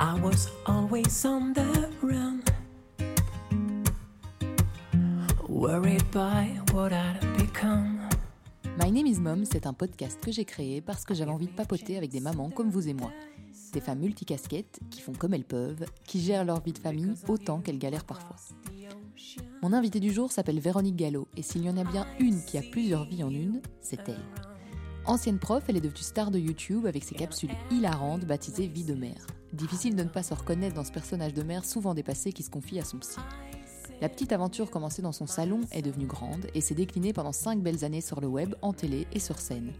I was always on the run. Worried by what I'd become. My Name is Mom, c'est un podcast que j'ai créé parce que j'avais envie de papoter avec des mamans comme vous et moi. Des femmes multicasquettes qui font comme elles peuvent, qui gèrent leur vie de famille autant qu'elles galèrent parfois. Mon invitée du jour s'appelle Véronique Gallo et s'il y en a bien une qui a plusieurs vies en une, c'est elle. Ancienne prof, elle est devenue star de YouTube avec ses capsules hilarantes baptisées Vie de mère. Difficile de ne pas se reconnaître dans ce personnage de mère souvent dépassé qui se confie à son psy. La petite aventure commencée dans son salon est devenue grande et s'est déclinée pendant cinq belles années sur le web, en télé et sur scène.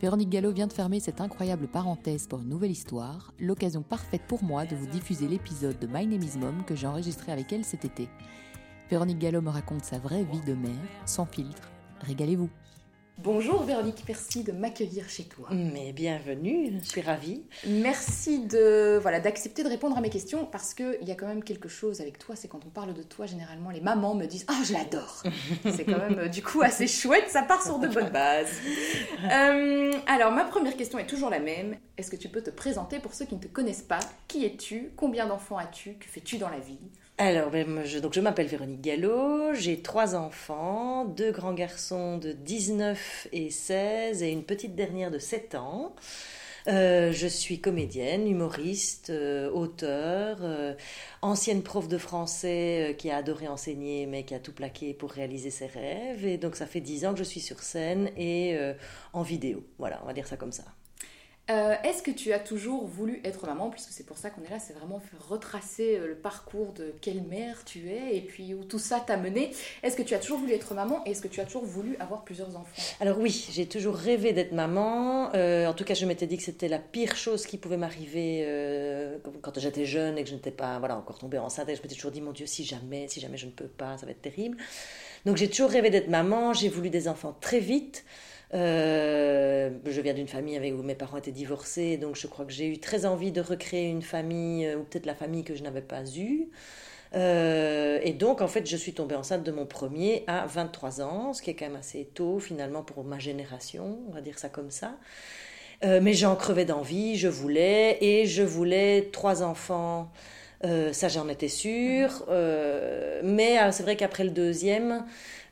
Véronique Gallo vient de fermer cette incroyable parenthèse pour une nouvelle histoire, l'occasion parfaite pour moi de vous diffuser l'épisode de My Name Mom que j'ai enregistré avec elle cet été. Véronique Gallo me raconte sa vraie vie de mère, sans filtre. Régalez-vous Bonjour Véronique, merci de m'accueillir chez toi. Mais bienvenue, je suis ravie. Merci de voilà d'accepter de répondre à mes questions parce que il y a quand même quelque chose avec toi, c'est quand on parle de toi généralement les mamans me disent ah je l'adore. c'est quand même euh, du coup assez chouette, ça part sur de bonnes bases. Euh, alors ma première question est toujours la même. Est-ce que tu peux te présenter pour ceux qui ne te connaissent pas? Qui es-tu? Combien d'enfants as-tu? Que fais-tu dans la vie? Alors, ben, je, donc je m'appelle Véronique Gallo, j'ai trois enfants, deux grands garçons de 19 et 16 et une petite dernière de 7 ans. Euh, je suis comédienne, humoriste, euh, auteur, euh, ancienne prof de français qui a adoré enseigner mais qui a tout plaqué pour réaliser ses rêves. Et donc ça fait 10 ans que je suis sur scène et en vidéo. Voilà, on va dire ça comme ça. Euh, est-ce que tu as toujours voulu être maman Puisque c'est pour ça qu'on est là, c'est vraiment retracer euh, le parcours de quelle mère tu es et puis où tout ça t'a mené. Est-ce que tu as toujours voulu être maman et est-ce que tu as toujours voulu avoir plusieurs enfants? Alors oui, j'ai toujours rêvé d'être maman. Euh, en tout cas, je m'étais dit que c'était la pire chose qui pouvait m'arriver quand j'étais jeune et que je n'étais pas voilà, encore tombée enceinte. Je m'étais toujours dit, mon Dieu, si jamais, si jamais je ne peux pas, ça va être terrible. Donc j'ai toujours rêvé d'être maman. J'ai voulu des enfants très vite. Euh, je viens d'une famille avec, où mes parents étaient divorcés, donc je crois que j'ai eu très envie de recréer une famille, euh, ou peut-être la famille que je n'avais pas eue. Euh, et donc, en fait, je suis tombée enceinte de mon premier à 23 ans, ce qui est quand même assez tôt finalement pour ma génération, on va dire ça comme ça. mais j'en crevais d'envie, je voulais, et je voulais trois enfants. ça, j'en étais sûre. mais c'est vrai qu'après le deuxième,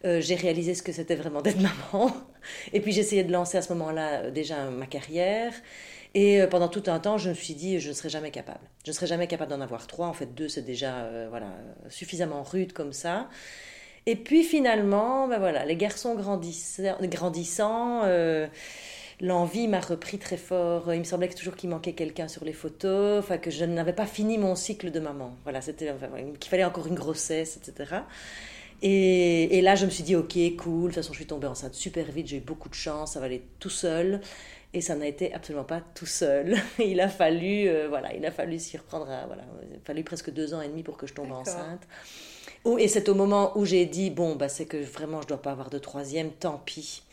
j'ai réalisé ce que c'était vraiment d'être maman. Et puis j'essayais de lancer à ce moment-là euh, déjà ma carrière. Et euh, pendant tout un temps, je me suis dit, je ne serai jamais capable. Je ne serai jamais capable d'en avoir trois. En fait, deux, c'est déjà euh, voilà, suffisamment rude comme ça. Et puis finalement, ben voilà, les garçons grandissant, grandissant l'envie m'a repris très fort. Il me semblait que toujours qu'il manquait quelqu'un sur les photos, enfin que je n'avais pas fini mon cycle de maman. Voilà, c'était qu'il fallait encore une grossesse, etc. Et, là, je me suis dit, ok, cool, de toute façon, je suis tombée enceinte super vite, j'ai eu beaucoup de chance, ça va aller tout seul. Et ça n'a été absolument pas tout seul. il a fallu, euh, voilà, il a fallu s'y reprendre. voilà, il a fallu presque deux ans et demi pour que je tombe enceinte. et c'est au moment où j'ai dit, bon, bah, c'est que vraiment, je dois pas avoir de troisième, tant pis.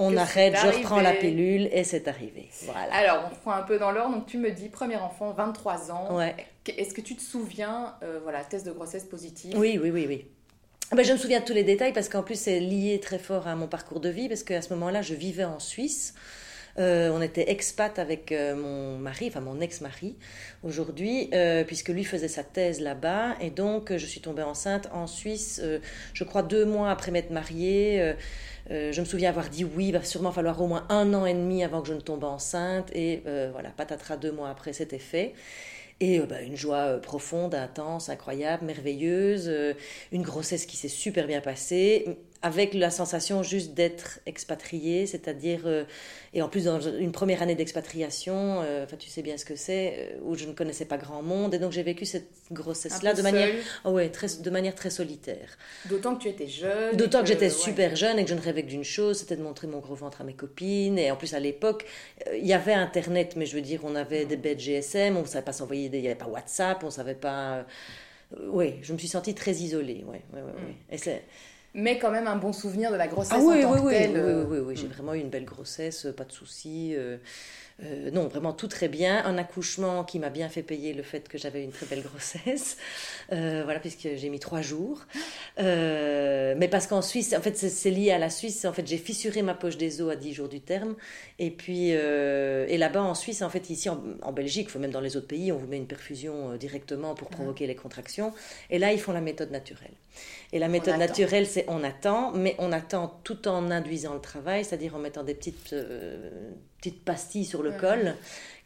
On arrête, je reprends la pilule et c'est arrivé. Voilà. Alors, on reprend un peu dans l'ordre. Donc, tu me dis, premier enfant, 23 ans. Ouais. Est-ce que tu te souviens, euh, voilà, test de grossesse positif? Oui, oui, oui, oui. Ben, je me souviens de tous les détails parce qu'en plus c'est lié très fort à mon parcours de vie parce qu'à ce moment-là je vivais en Suisse. Euh, on était expat avec euh, mon mari, enfin mon ex-mari aujourd'hui, euh, puisque lui faisait sa thèse là-bas. Et donc, je suis tombée enceinte en Suisse, je crois deux mois après m'être mariée. je me souviens avoir dit oui, il va sûrement falloir au moins un an et demi avant que je ne tombe enceinte. Et voilà, patatras, deux mois après, c'était fait. Et euh, bah, une joie euh, profonde, intense, incroyable, merveilleuse, euh, une grossesse qui s'est super bien passée, avec la sensation juste d'être expatrié, c'est-à-dire, euh, et en plus dans une première année d'expatriation, euh, enfin tu sais bien ce que c'est, euh, où je ne connaissais pas grand monde, et donc j'ai vécu cette grossesse-là de manière, oh ouais, très, de manière très solitaire. D'autant que tu étais jeune. D'autant que, j'étais super jeune et que je ne rêvais que d'une chose, c'était de montrer mon gros ventre à mes copines, et en plus à l'époque, il y avait Internet, mais je veux dire, on avait des bêtes GSM, on ne savait pas s'envoyer, il n'y avait pas WhatsApp, on ne savait pas... oui, je me suis sentie très isolée, ouais, ouais, ouais, ouais. Et c'est mais quand même un bon souvenir de la grossesse ah, oui, en tant oui, que oui, telle. Oui, oui, oui, j'ai mm. vraiment eu une belle grossesse, pas de soucis. Euh, Euh, non, vraiment tout très bien. Un accouchement qui m'a bien fait payer le fait que j'avais une très belle grossesse. Euh, voilà, puisque j'ai mis trois jours. Euh, mais parce qu'en Suisse, en fait, c'est lié à la Suisse. En fait, j'ai fissuré ma poche des os à 10 jours du terme. Et puis, et là-bas en Suisse, en fait, ici en, Belgique, même dans les autres pays, on vous met une perfusion directement pour provoquer les contractions. Et là, ils font la méthode naturelle. Et la méthode naturelle, c'est on attend, mais on attend tout en induisant le travail, c'est-à-dire en mettant des petites, petites pastilles sur le col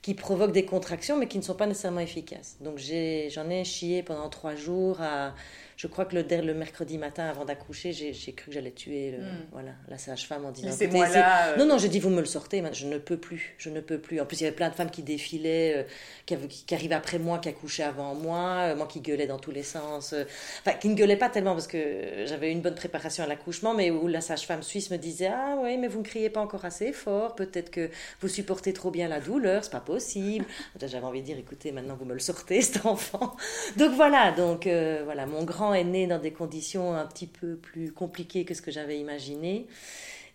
qui provoquent des contractions, mais qui ne sont pas nécessairement efficaces. Donc j'en ai, ai chié pendant trois jours à je crois que le, le mercredi matin, avant d'accoucher, j'ai cru que j'allais tuer le, hmm. voilà, la sage-femme en disant moi là. Euh. Non, non, j'ai dit vous me le sortez, je ne peux plus, je ne peux plus. En plus, il y avait plein de femmes qui défilaient, euh, qui, qui, arrivaient après moi, qui accouchaient avant moi, euh, moi qui gueulais dans tous les sens. Enfin, qui ne gueulait pas tellement parce que j'avais une bonne préparation à l'accouchement, mais où la sage-femme suisse me disait Ah oui, mais vous ne criez pas encore assez fort, peut-être que vous supportez trop bien la douleur, c'est pas possible. J'avais envie de dire écoutez, maintenant vous me le sortez, cet enfant. Donc voilà, donc voilà, mon grand est né dans des conditions un petit peu plus compliquées que ce que j'avais imaginé.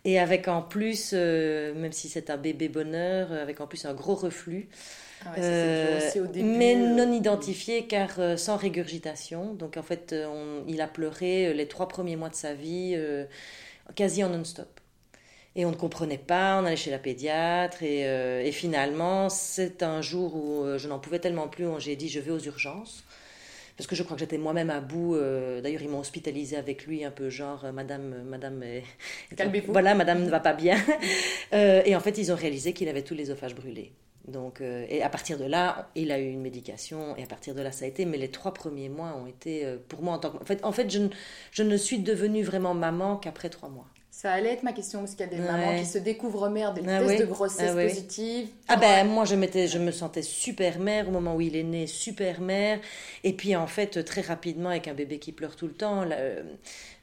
Et avec en plus, euh, même si c'est un bébé bonheur, euh, avec en plus un gros reflux. Ah euh, mais non identifié car sans régurgitation. Donc en fait, il a pleuré les trois premiers mois de sa vie quasi en non-stop. Et on ne comprenait pas, on allait chez la pédiatre et, et finalement, c'est un jour où je n'en pouvais tellement plus, j'ai dit je vais aux urgences parce que je crois que j'étais moi-même à bout. Euh, d'ailleurs, ils m'ont hospitalisé avec lui, un peu genre, euh, Madame, euh, Madame, calmez-vous. Voilà, Madame ne va pas bien. et en fait, ils ont réalisé qu'il avait tout l'œsophage brûlé. Donc, et à partir de là, il a eu une médication, et à partir de là, ça a été. Mais les trois premiers mois ont été, pour moi, en tant que. En fait, en fait je, je ne suis devenue vraiment maman qu'après trois mois. Ça allait être ma question, parce qu'il y a des mamans qui se découvrent mères, des ah tests de grossesse ah. Ah ben moi je, je me sentais super mère au moment où il est né, super mère. Et puis en fait, très rapidement, avec un bébé qui pleure tout le temps, euh,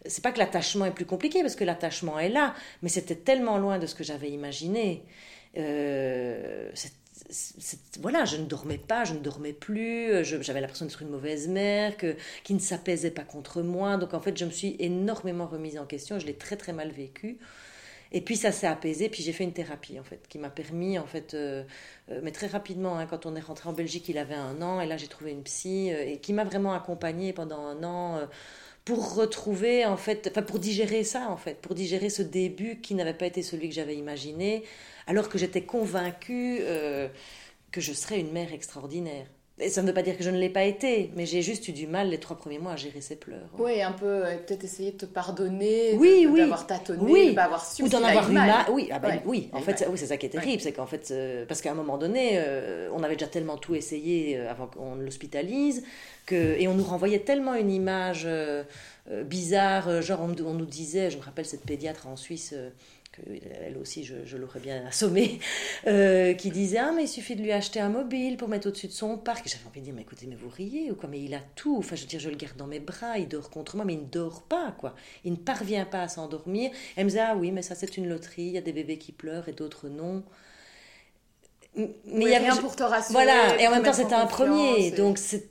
c'est pas que l'attachement est plus compliqué, parce que l'attachement est là, mais c'était tellement loin de ce que j'avais imaginé. Euh, voilà, je ne dormais pas, je ne dormais plus, j'avais l'impression d'être une mauvaise mère, que, qui ne s'apaisait pas contre moi. Donc en fait, je me suis énormément remise en question, je l'ai très très mal vécu. Et puis ça s'est apaisé, puis j'ai fait une thérapie en fait, qui m'a permis en fait, euh, euh, mais très rapidement, hein, quand on est rentré en Belgique, il avait un an, et là j'ai trouvé une psy, euh, et qui m'a vraiment accompagnée pendant un an pour retrouver en fait, enfin pour digérer ça en fait, pour digérer ce début qui n'avait pas été celui que j'avais imaginé, alors que j'étais convaincue euh, que je serais une mère extraordinaire. Et ça ne veut pas dire que je ne l'ai pas été, mais j'ai juste eu du mal les trois premiers mois à gérer ces pleurs. Oui, un peu, euh, peut-être essayer de te pardonner, oui, oui. d'avoir tâtonné, oui. pas avoir su Ou d'en avoir eu mal. Oui, ah ben, oui. en fait, oui, c'est ça qui est terrible, c'est qu'en fait, euh, parce qu'à un moment donné, on avait déjà tellement tout essayé avant qu'on l'hospitalise, que, et on nous renvoyait tellement une image bizarre, genre on, on, nous disait, je me rappelle cette pédiatre en Suisse elle aussi je, l'aurais bien assommée, euh, qui disait Ah, mais il suffit de lui acheter un mobile pour mettre au-dessus de son parc. J'avais envie de dire Mais écoutez, mais vous riez ou quoi? Mais il a tout. Enfin, je veux dire, je le garde dans mes bras, il dort contre moi, mais il ne dort pas, quoi. Il ne parvient pas à s'endormir. Elle me disait Ah oui, mais ça, c'est une loterie, il y a des bébés qui pleurent et d'autres non. Mais il y avait rien pour te rassurer. Voilà, et en même temps, c'était un premier. Donc, c'est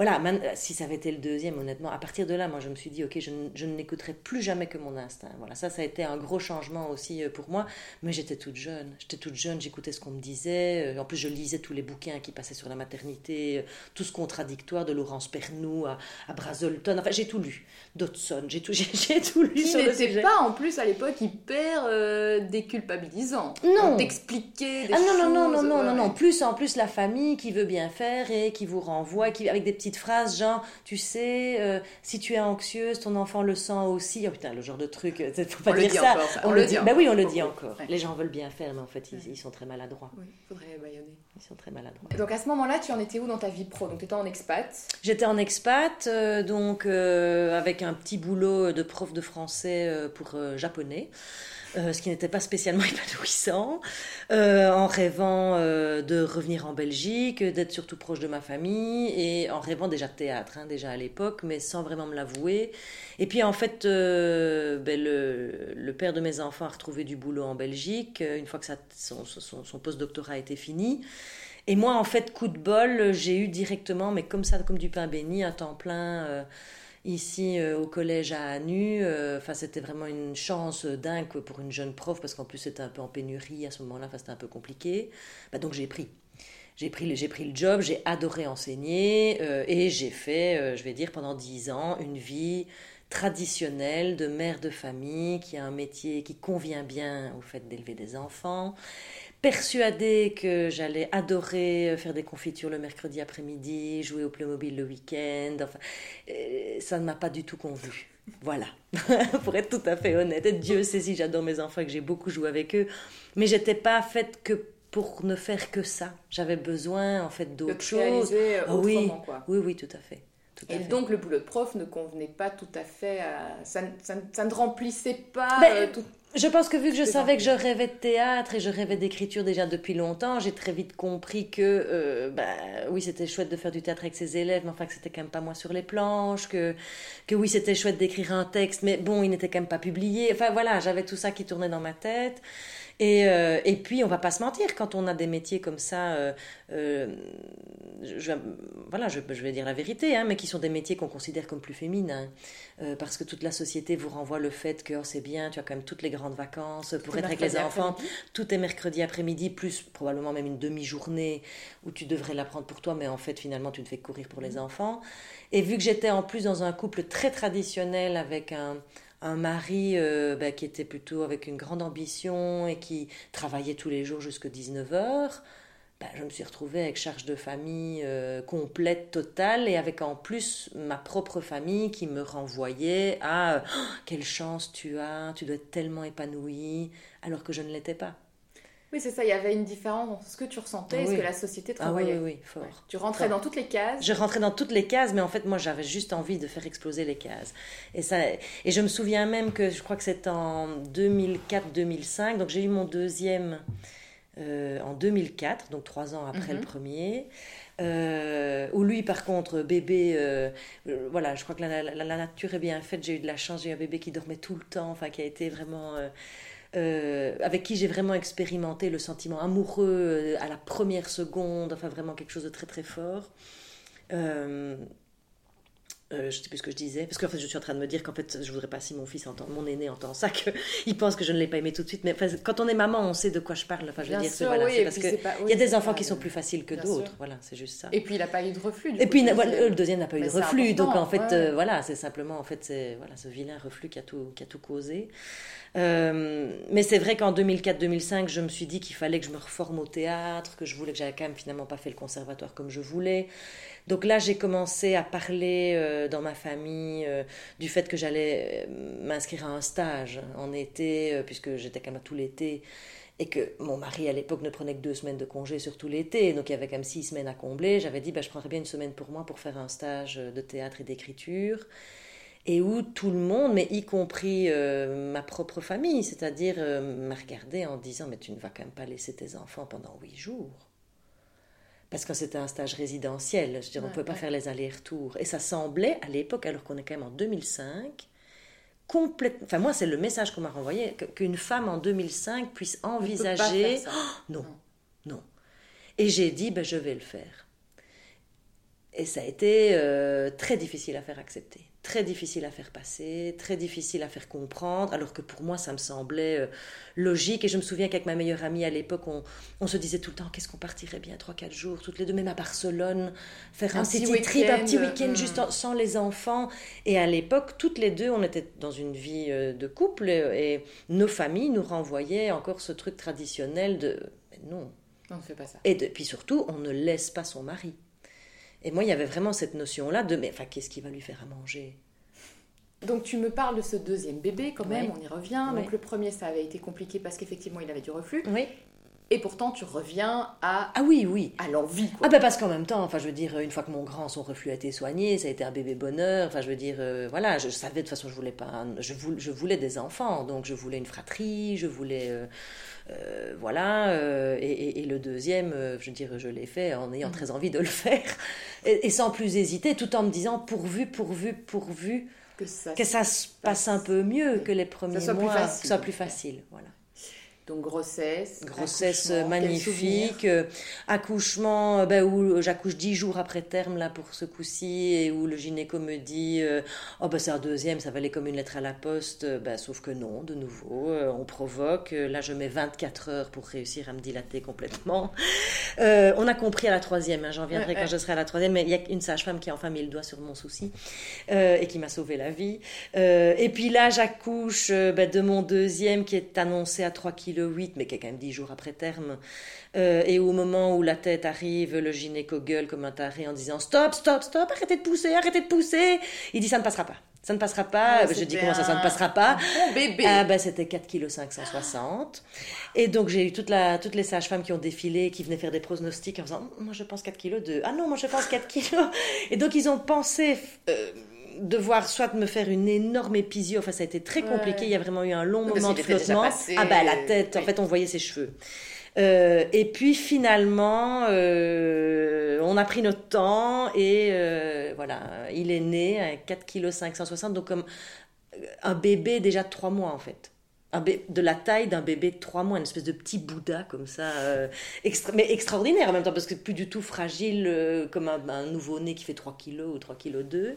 voilà, si ça avait été le deuxième, honnêtement, à partir de là, moi, je me suis dit, ok, je, je n'écouterai plus jamais que mon instinct. Voilà, ça, ça a été un gros changement aussi euh, pour moi. Mais j'étais toute jeune. J'étais toute jeune, j'écoutais ce qu'on me disait. Euh, en plus, je lisais tous les bouquins qui passaient sur la maternité, euh, tout ce contradictoire de Laurence Pernou à, à Brazolton. Enfin, j'ai tout lu. Dodson, j'ai tout, j'ai, tout lu le sujet. pas, en plus, à l'époque, hyper déculpabilisant. Non. T'expliquer des ah, non, choses. Non, non, non, non, non, non. Plus, en plus, la famille qui veut bien faire et qui vous renvoie, qui, avec des petits phrase genre, tu sais, euh, si tu es anxieuse, ton enfant le sent aussi. Oh putain, le genre de truc, euh, faut pas dire ça. On, le dit. Bah oui, on le dit encore. Les gens veulent bien faire, mais en fait, ils, sont très maladroits. Oui, faudrait baïonner. Ils sont très maladroits. Donc à ce moment-là, tu en étais où dans ta vie pro? Donc tu étais en expat? J'étais en expat, euh, donc avec un petit boulot de prof de français pour japonais. Euh, ce qui n'était pas spécialement épanouissant, euh, en rêvant euh, de revenir en Belgique, d'être surtout proche de ma famille, et en rêvant déjà théâtre, hein, déjà à l'époque, mais sans vraiment me l'avouer. Et puis en fait, ben, le, père de mes enfants a retrouvé du boulot en Belgique, une fois que son, son, post-doctorat était fini. Et moi, en fait, coup de bol, j'ai eu directement, mais comme ça, comme du pain béni, un temps plein ici au collège à Anu. Enfin, c'était vraiment une chance dingue pour une jeune prof parce qu'en plus c'était un peu en pénurie à ce moment-là. C'était un peu compliqué. Bah, donc j'ai pris. J'ai pris, pris le job, j'ai adoré enseigner et j'ai fait, je vais dire, pendant dix ans, une vie traditionnelle de mère de famille qui a un métier qui convient bien au fait d'élever des enfants persuadée que j'allais adorer euh, faire des confitures le mercredi après-midi, jouer au Playmobil le week-end. Enfin, euh, ça ne m'a pas du tout convenu. Voilà, pour être tout à fait honnête. Et Dieu sait si j'adore mes enfants et que j'ai beaucoup joué avec eux. Mais j'étais pas faite que pour ne faire que ça. J'avais besoin en fait d'autre chose. Ah oui, quoi. oui, oui, tout à fait. et donc le boulot de prof ne convenait pas tout à fait à... Ça, ça, ne remplissait pas ben, euh, tout je pense que vu que je savais que je rêvais de théâtre et je rêvais d'écriture déjà depuis longtemps, j'ai très vite compris que, euh, bah, oui, c'était chouette de faire du théâtre avec ses élèves, mais enfin que c'était quand même pas moi sur les planches, que, que oui, c'était chouette d'écrire un texte, mais bon, il n'était quand même pas publié. Enfin voilà, j'avais tout ça qui tournait dans ma tête. Et, euh, et, puis, on va pas se mentir, quand on a des métiers comme ça, euh, euh, je, voilà, je, je, vais dire la vérité, hein, mais qui sont des métiers qu'on considère comme plus féminins, parce que toute la société vous renvoie le fait que oh, c'est bien, tu as quand même toutes les grandes vacances pour être avec les enfants, tout est mercredi après-midi, plus probablement même une demi-journée où tu devrais l'apprendre pour toi, mais en fait, finalement, tu ne fais que courir pour les mmh. enfants. Et vu que j'étais en plus dans un couple très traditionnel avec un un mari euh, bah, qui était plutôt avec une grande ambition et qui travaillait tous les jours jusqu'à 19h, bah, je me suis retrouvée avec charge de famille euh, complète, totale, et avec en plus ma propre famille qui me renvoyait à oh, quelle chance tu as, tu dois être tellement épanouie, alors que je ne l'étais pas. Oui, c'est ça, il y avait une différence dans ce que tu ressentais et ce que la société te renvoyait. Ah oui, oui, fort. Tu rentrais dans toutes les cases. Je rentrais dans toutes les cases, mais en fait, moi, j'avais juste envie de faire exploser les cases. Et, ça, et je me souviens même que je crois que c'est en 2004-2005, donc j'ai eu mon deuxième euh, en 2004, donc trois ans après le mhm. premier. Euh, où lui, par contre, bébé, euh, voilà, je crois que la, la, nature est bien faite. J'ai eu de la chance, j'ai eu un bébé qui dormait tout le temps, enfin, qui a été vraiment euh, avec qui j'ai vraiment expérimenté le sentiment amoureux euh, à la première seconde, enfin vraiment quelque chose de très très fort. Euh, euh, je sais plus ce que je disais, parce qu'en fait je suis en train de me dire qu'en fait je voudrais pas si mon fils entend, mon aîné entend ça, qu'il pense que je ne l'ai pas aimé tout de suite. Mais quand on est maman, on sait de quoi je parle. Enfin, je veux dire, sûr, voilà, oui, parce que il y a des enfants qui sont plus faciles que d'autres. Voilà, c'est juste ça. Et puis il n'a pas eu de reflux. et puis le deuxième n'a pas eu de reflux, donc en fait euh, voilà, c'est simplement en fait c'est voilà ce vilain reflux qui a tout qui a tout causé. Euh, mais c'est vrai qu'en 2004-2005, je me suis dit qu'il fallait que je me reforme au théâtre, que je voulais que j'avais quand même finalement pas fait le conservatoire comme je voulais. Donc là, j'ai commencé à parler euh, dans ma famille euh, du fait que j'allais m'inscrire à un stage en été, puisque j'étais quand même tout l'été, et que mon mari à l'époque ne prenait que deux semaines de congé sur tout l'été, donc il y avait quand même six semaines à combler. J'avais dit, bah, je prendrais bien une semaine pour moi pour faire un stage de théâtre et d'écriture. Et où tout le monde, mais y compris ma propre famille, c'est-à-dire m'a regardé en disant Mais tu ne vas quand même pas laisser tes enfants pendant huit jours parce que c'était un stage résidentiel. Je veux dire, on ne pouvait pas faire les allers-retours. Et ça semblait, à l'époque, alors qu'on est quand même en 2005, complètement. Enfin, moi, c'est le message qu'on m'a renvoyé qu'une femme en 2005 puisse envisager. Oh, non, non, Et j'ai dit, ben, je vais le faire. Et ça a été euh, très difficile à faire accepter très difficile à faire passer, très difficile à faire comprendre, alors que pour moi ça me semblait euh, logique. Et je me souviens qu'avec ma meilleure amie à l'époque, on, se disait tout le temps qu'est-ce qu'on partirait bien 3-4 jours, toutes les deux, même à Barcelone, faire un, petit trip, un petit week-end juste hmm. sans les enfants. Et à l'époque, toutes les deux, on était dans une vie euh, de couple et, nos familles nous renvoyaient encore ce truc traditionnel de non. On ne fait pas ça. Et puis surtout, on ne laisse pas son mari. Et moi, il y avait vraiment cette notion-là de, mais enfin, qu'est-ce qui va lui faire à manger? Donc tu me parles de ce deuxième bébé quand même, on y revient. Donc le premier ça avait été compliqué parce qu'effectivement il avait du reflux. Oui. Et pourtant tu reviens à ah oui oui à l'envie ah ben parce qu'en même temps enfin je veux dire une fois que mon grand son reflux a été soigné ça a été un bébé bonheur enfin je veux dire euh, voilà je savais de toute façon je voulais pas je voulais, je voulais des enfants donc je voulais une fratrie je voulais euh, euh, voilà, euh, et, le deuxième, euh, je dire, je l'ai fait en ayant très envie de le faire, et, sans plus hésiter, tout en me disant pourvu, pourvu, pourvu que ça, se passe un peu mieux que les premiers mois, que soit plus facile. Voilà. Donc grossesse. Grossesse magnifique. Euh, accouchement ben, où j'accouche dix jours après terme là pour ce coup-ci et où le gynéco me dit euh, oh ben c'est un deuxième, ça valait comme une lettre à la poste. Ben, sauf que non, de nouveau, on provoque. Là je mets 24 heures pour réussir à me dilater complètement. on a compris à la troisième, hein, j'en viendrai quand je serai à la troisième, mais il y a une sage-femme qui a enfin mis le doigt sur mon souci et qui m'a sauvé la vie. et puis là j'accouche ben, de mon deuxième qui est annoncé à 3 kg 8, mais qui est quand même 10 jours après terme. Euh, et au moment où la tête arrive, le gynéco gueule comme un taré en disant Stop, stop, stop, arrêtez de pousser, arrêtez de pousser. Il dit Ça ne passera pas. Ça ne passera pas. je dis comment ça, ça ne passera pas? Bon bébé. Ah ben c'était 4 kg 560. Et donc j'ai eu toute la, toutes les sages-femmes qui ont défilé, qui venaient faire des pronostics en disant moi je pense 4 kg 2. Ah non, moi je pense 4 kg. Et donc ils ont pensé euh, devoir soit me faire une énorme épisio, enfin ça a été très compliqué, il y a vraiment eu un long moment de flottement. ah bah la tête, en fait on voyait ses cheveux. Euh, et puis finalement, euh, on a pris notre temps et euh, voilà, il est né à 4 kg 560, donc comme un bébé déjà de 3 mois en fait. Un de la taille d'un bébé de 3 mois, une espèce de petit Bouddha comme ça, mais extraordinaire en même temps, parce que plus du tout fragile comme un, un nouveau-né qui fait 3 kg ou 3 kg 2.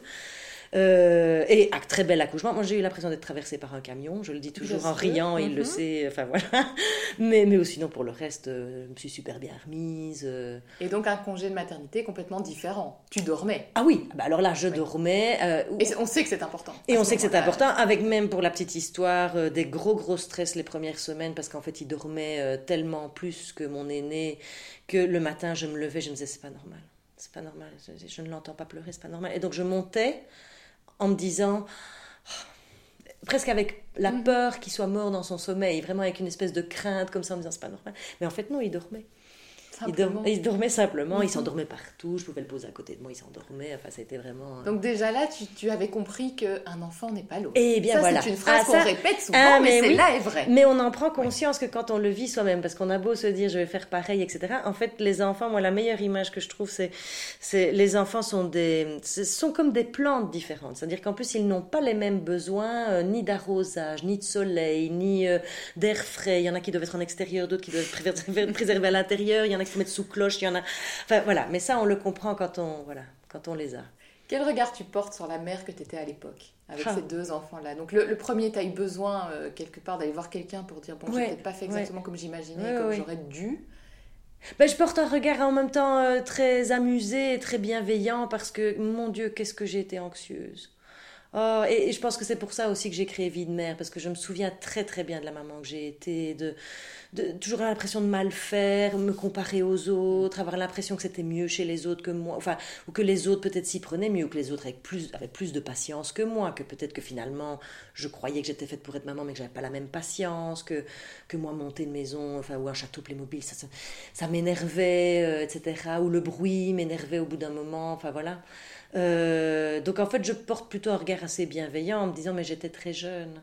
Euh, et un très bel accouchement. Moi, j'ai eu l'impression d'être traversée par un camion. Je le dis toujours en riant, il le mhm. sait. Enfin voilà. Mais, mais sinon, pour le reste, euh, je me suis super bien remise. Euh. Et donc, un congé de maternité complètement différent. Tu dormais. Ah oui, bah alors là, je dormais. et on sait que c'est important. Et on sait que c'est important, avec même pour la petite histoire, des gros, gros stress les premières semaines, parce qu'en fait, il dormait tellement plus que mon aîné que le matin, je me levais, je me disais, c'est pas normal. C'est pas normal, je, je ne l'entends pas pleurer, c'est pas normal. Et donc, je montais en me disant, presque avec la mm. peur qu'il soit mort dans son sommeil, vraiment avec une espèce de crainte comme ça en me disant c'est pas normal. Mais en fait non, il dormait. Il, dormait simplement, il mhm. s'endormait partout, je pouvais le poser à côté de moi, il s'endormait, enfin ça été vraiment... Euh, Donc déjà là, tu, avais compris qu'un enfant n'est pas l'autre. Et eh bien voilà. c'est une phrase ah, qu'on répète souvent, ah, mais, c'est là est vrai. Mais on en prend conscience que quand on le vit soi-même, parce qu'on a beau se dire je vais faire pareil, etc. En fait, les enfants, moi la meilleure image que je trouve, c'est, c'est les enfants sont, des, sont comme des plantes différentes. C'est-à-dire qu'en plus, ils n'ont pas les mêmes besoins, euh, ni d'arrosage, ni de soleil, ni euh, d'air frais. Il y en a qui doivent être en extérieur, d'autres qui doivent être préservés à l'intérieur, il y en a qui se mettre sous cloche, il y en a. Enfin voilà, mais ça on le comprend quand on, voilà, quand on les a. Quel regard tu portes sur la mère que tu étais à l'époque, avec ah. ces deux enfants-là? Donc le, premier, tu as eu besoin euh, quelque part d'aller voir quelqu'un pour dire, bon, j'ai peut-être pas fait exactement comme j'imaginais, comme j'aurais dû. Ben, je porte un regard en même temps euh, très amusé et très bienveillant parce que, mon Dieu, qu'est-ce que j'ai été anxieuse. Oh, et, je pense que c'est pour ça aussi que j'ai créé Vie de mère, parce que je me souviens très très bien de la maman que j'ai été, de, de toujours l'impression de mal faire, me comparer aux autres, avoir l'impression que c'était mieux chez les autres que moi, enfin, ou que les autres peut-être s'y prenaient mieux, ou que les autres avaient plus, plus de patience que moi, que peut-être que finalement je croyais que j'étais faite pour être maman, mais que j'avais pas la même patience, que, que moi monter une maison, enfin, ou un château Playmobil, ça, ça, ça m'énervait, euh, etc., ou le bruit m'énervait au bout d'un moment, enfin voilà. Euh, donc en fait, je porte plutôt un regard assez bienveillant en me disant mais j'étais très jeune.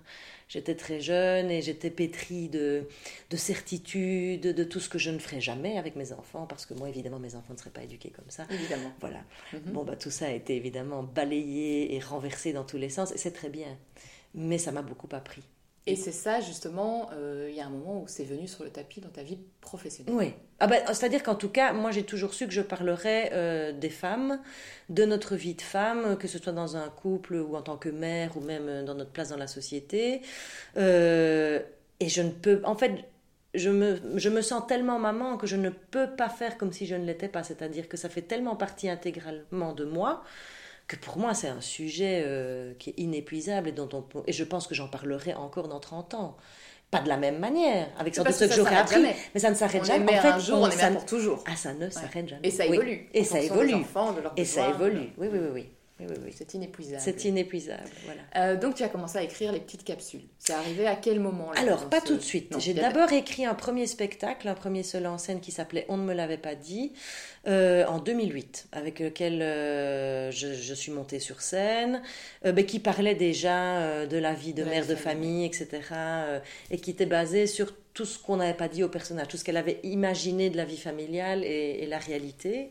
J'étais très jeune et j'étais pétrie de, de certitude, de tout ce que je ne ferais jamais avec mes enfants, parce que moi, évidemment, mes enfants ne seraient pas éduqués comme ça. Évidemment. Voilà. Mhm. Bon, bah, tout ça a été évidemment balayé et renversé dans tous les sens, et c'est très bien. Mais ça m'a beaucoup appris. Et c'est ça, justement, euh, il y a un moment où c'est venu sur le tapis dans ta vie professionnelle. Oui. Ah ben, C'est-à-dire qu'en tout cas, moi j'ai toujours su que je parlerais euh, des femmes, de notre vie de femme, que ce soit dans un couple ou en tant que mère ou même euh, dans notre place dans la société. et je ne peux. En fait, je me, je me sens tellement maman que je ne peux pas faire comme si je ne l'étais pas. C'est-à-dire que ça fait tellement partie intégralement de moi que pour moi c'est un sujet euh, qui est inépuisable et dont on et je pense que j'en parlerai encore dans 30 ans. Pas de la même manière avec sans doute ce que j'aurais appris mais ça ne s'arrête jamais. en fait un jour on, est pour toujours. Ah ça ne s'arrête jamais. Et ça évolue. Et ça évolue. et ça évolue. Oui oui oui oui c'est inépuisable. C'est inépuisable, voilà. Euh, donc tu as commencé à écrire les petites capsules. C'est arrivé à quel moment Alors, pas tout de suite. J'ai d'abord écrit un premier spectacle, un premier seul en scène qui s'appelait On ne me l'avait pas dit, euh, en 2008, avec lequel euh, je, suis montée sur scène, mais qui parlait déjà de la vie de mère de famille, etc. et qui était basé sur tout ce qu'on n'avait pas dit au personnage, tout ce qu'elle avait imaginé de la vie familiale et, et la réalité.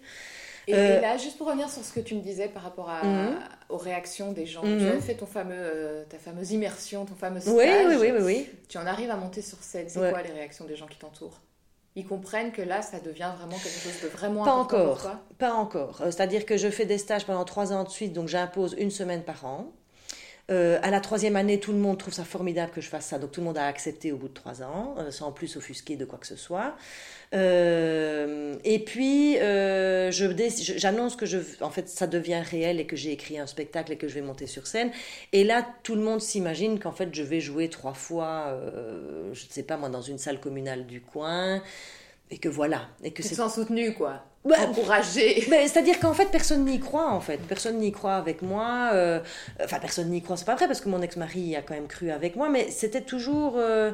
Et, euh, là, juste pour revenir sur ce que tu me disais par rapport à, mhm. aux réactions des gens, tu mhm. as fait ton fameux, euh, ta fameuse immersion, ton fameux stage. Oui, oui, oui, oui, oui. Tu en arrives à monter sur scène. C'est quoi les réactions des gens qui t'entourent? Ils comprennent que là, ça devient vraiment quelque chose de vraiment pas important encore, pour toi? Pas encore. Euh, c'est-à-dire que je fais des stages pendant trois ans de suite, donc j'impose une semaine par an. Euh, à la troisième année, tout le monde trouve ça formidable que je fasse ça, donc tout le monde a accepté au bout de trois ans, euh, sans plus offusquer de quoi que ce soit. Euh, et puis, j'annonce que je, en fait, ça devient réel et que j'ai écrit un spectacle et que je vais monter sur scène. Et là, tout le monde s'imagine qu'en fait, je vais jouer trois fois, je ne sais pas moi, dans une salle communale du coin et que voilà. Et que c'est sans soutenu quoi. Encouragé c'est-à-dire qu'en fait personne n'y croit en fait. Personne n'y croit avec moi euh, enfin personne n'y croit c'est pas vrai parce que mon ex-mari a quand même cru avec moi mais c'était toujours euh,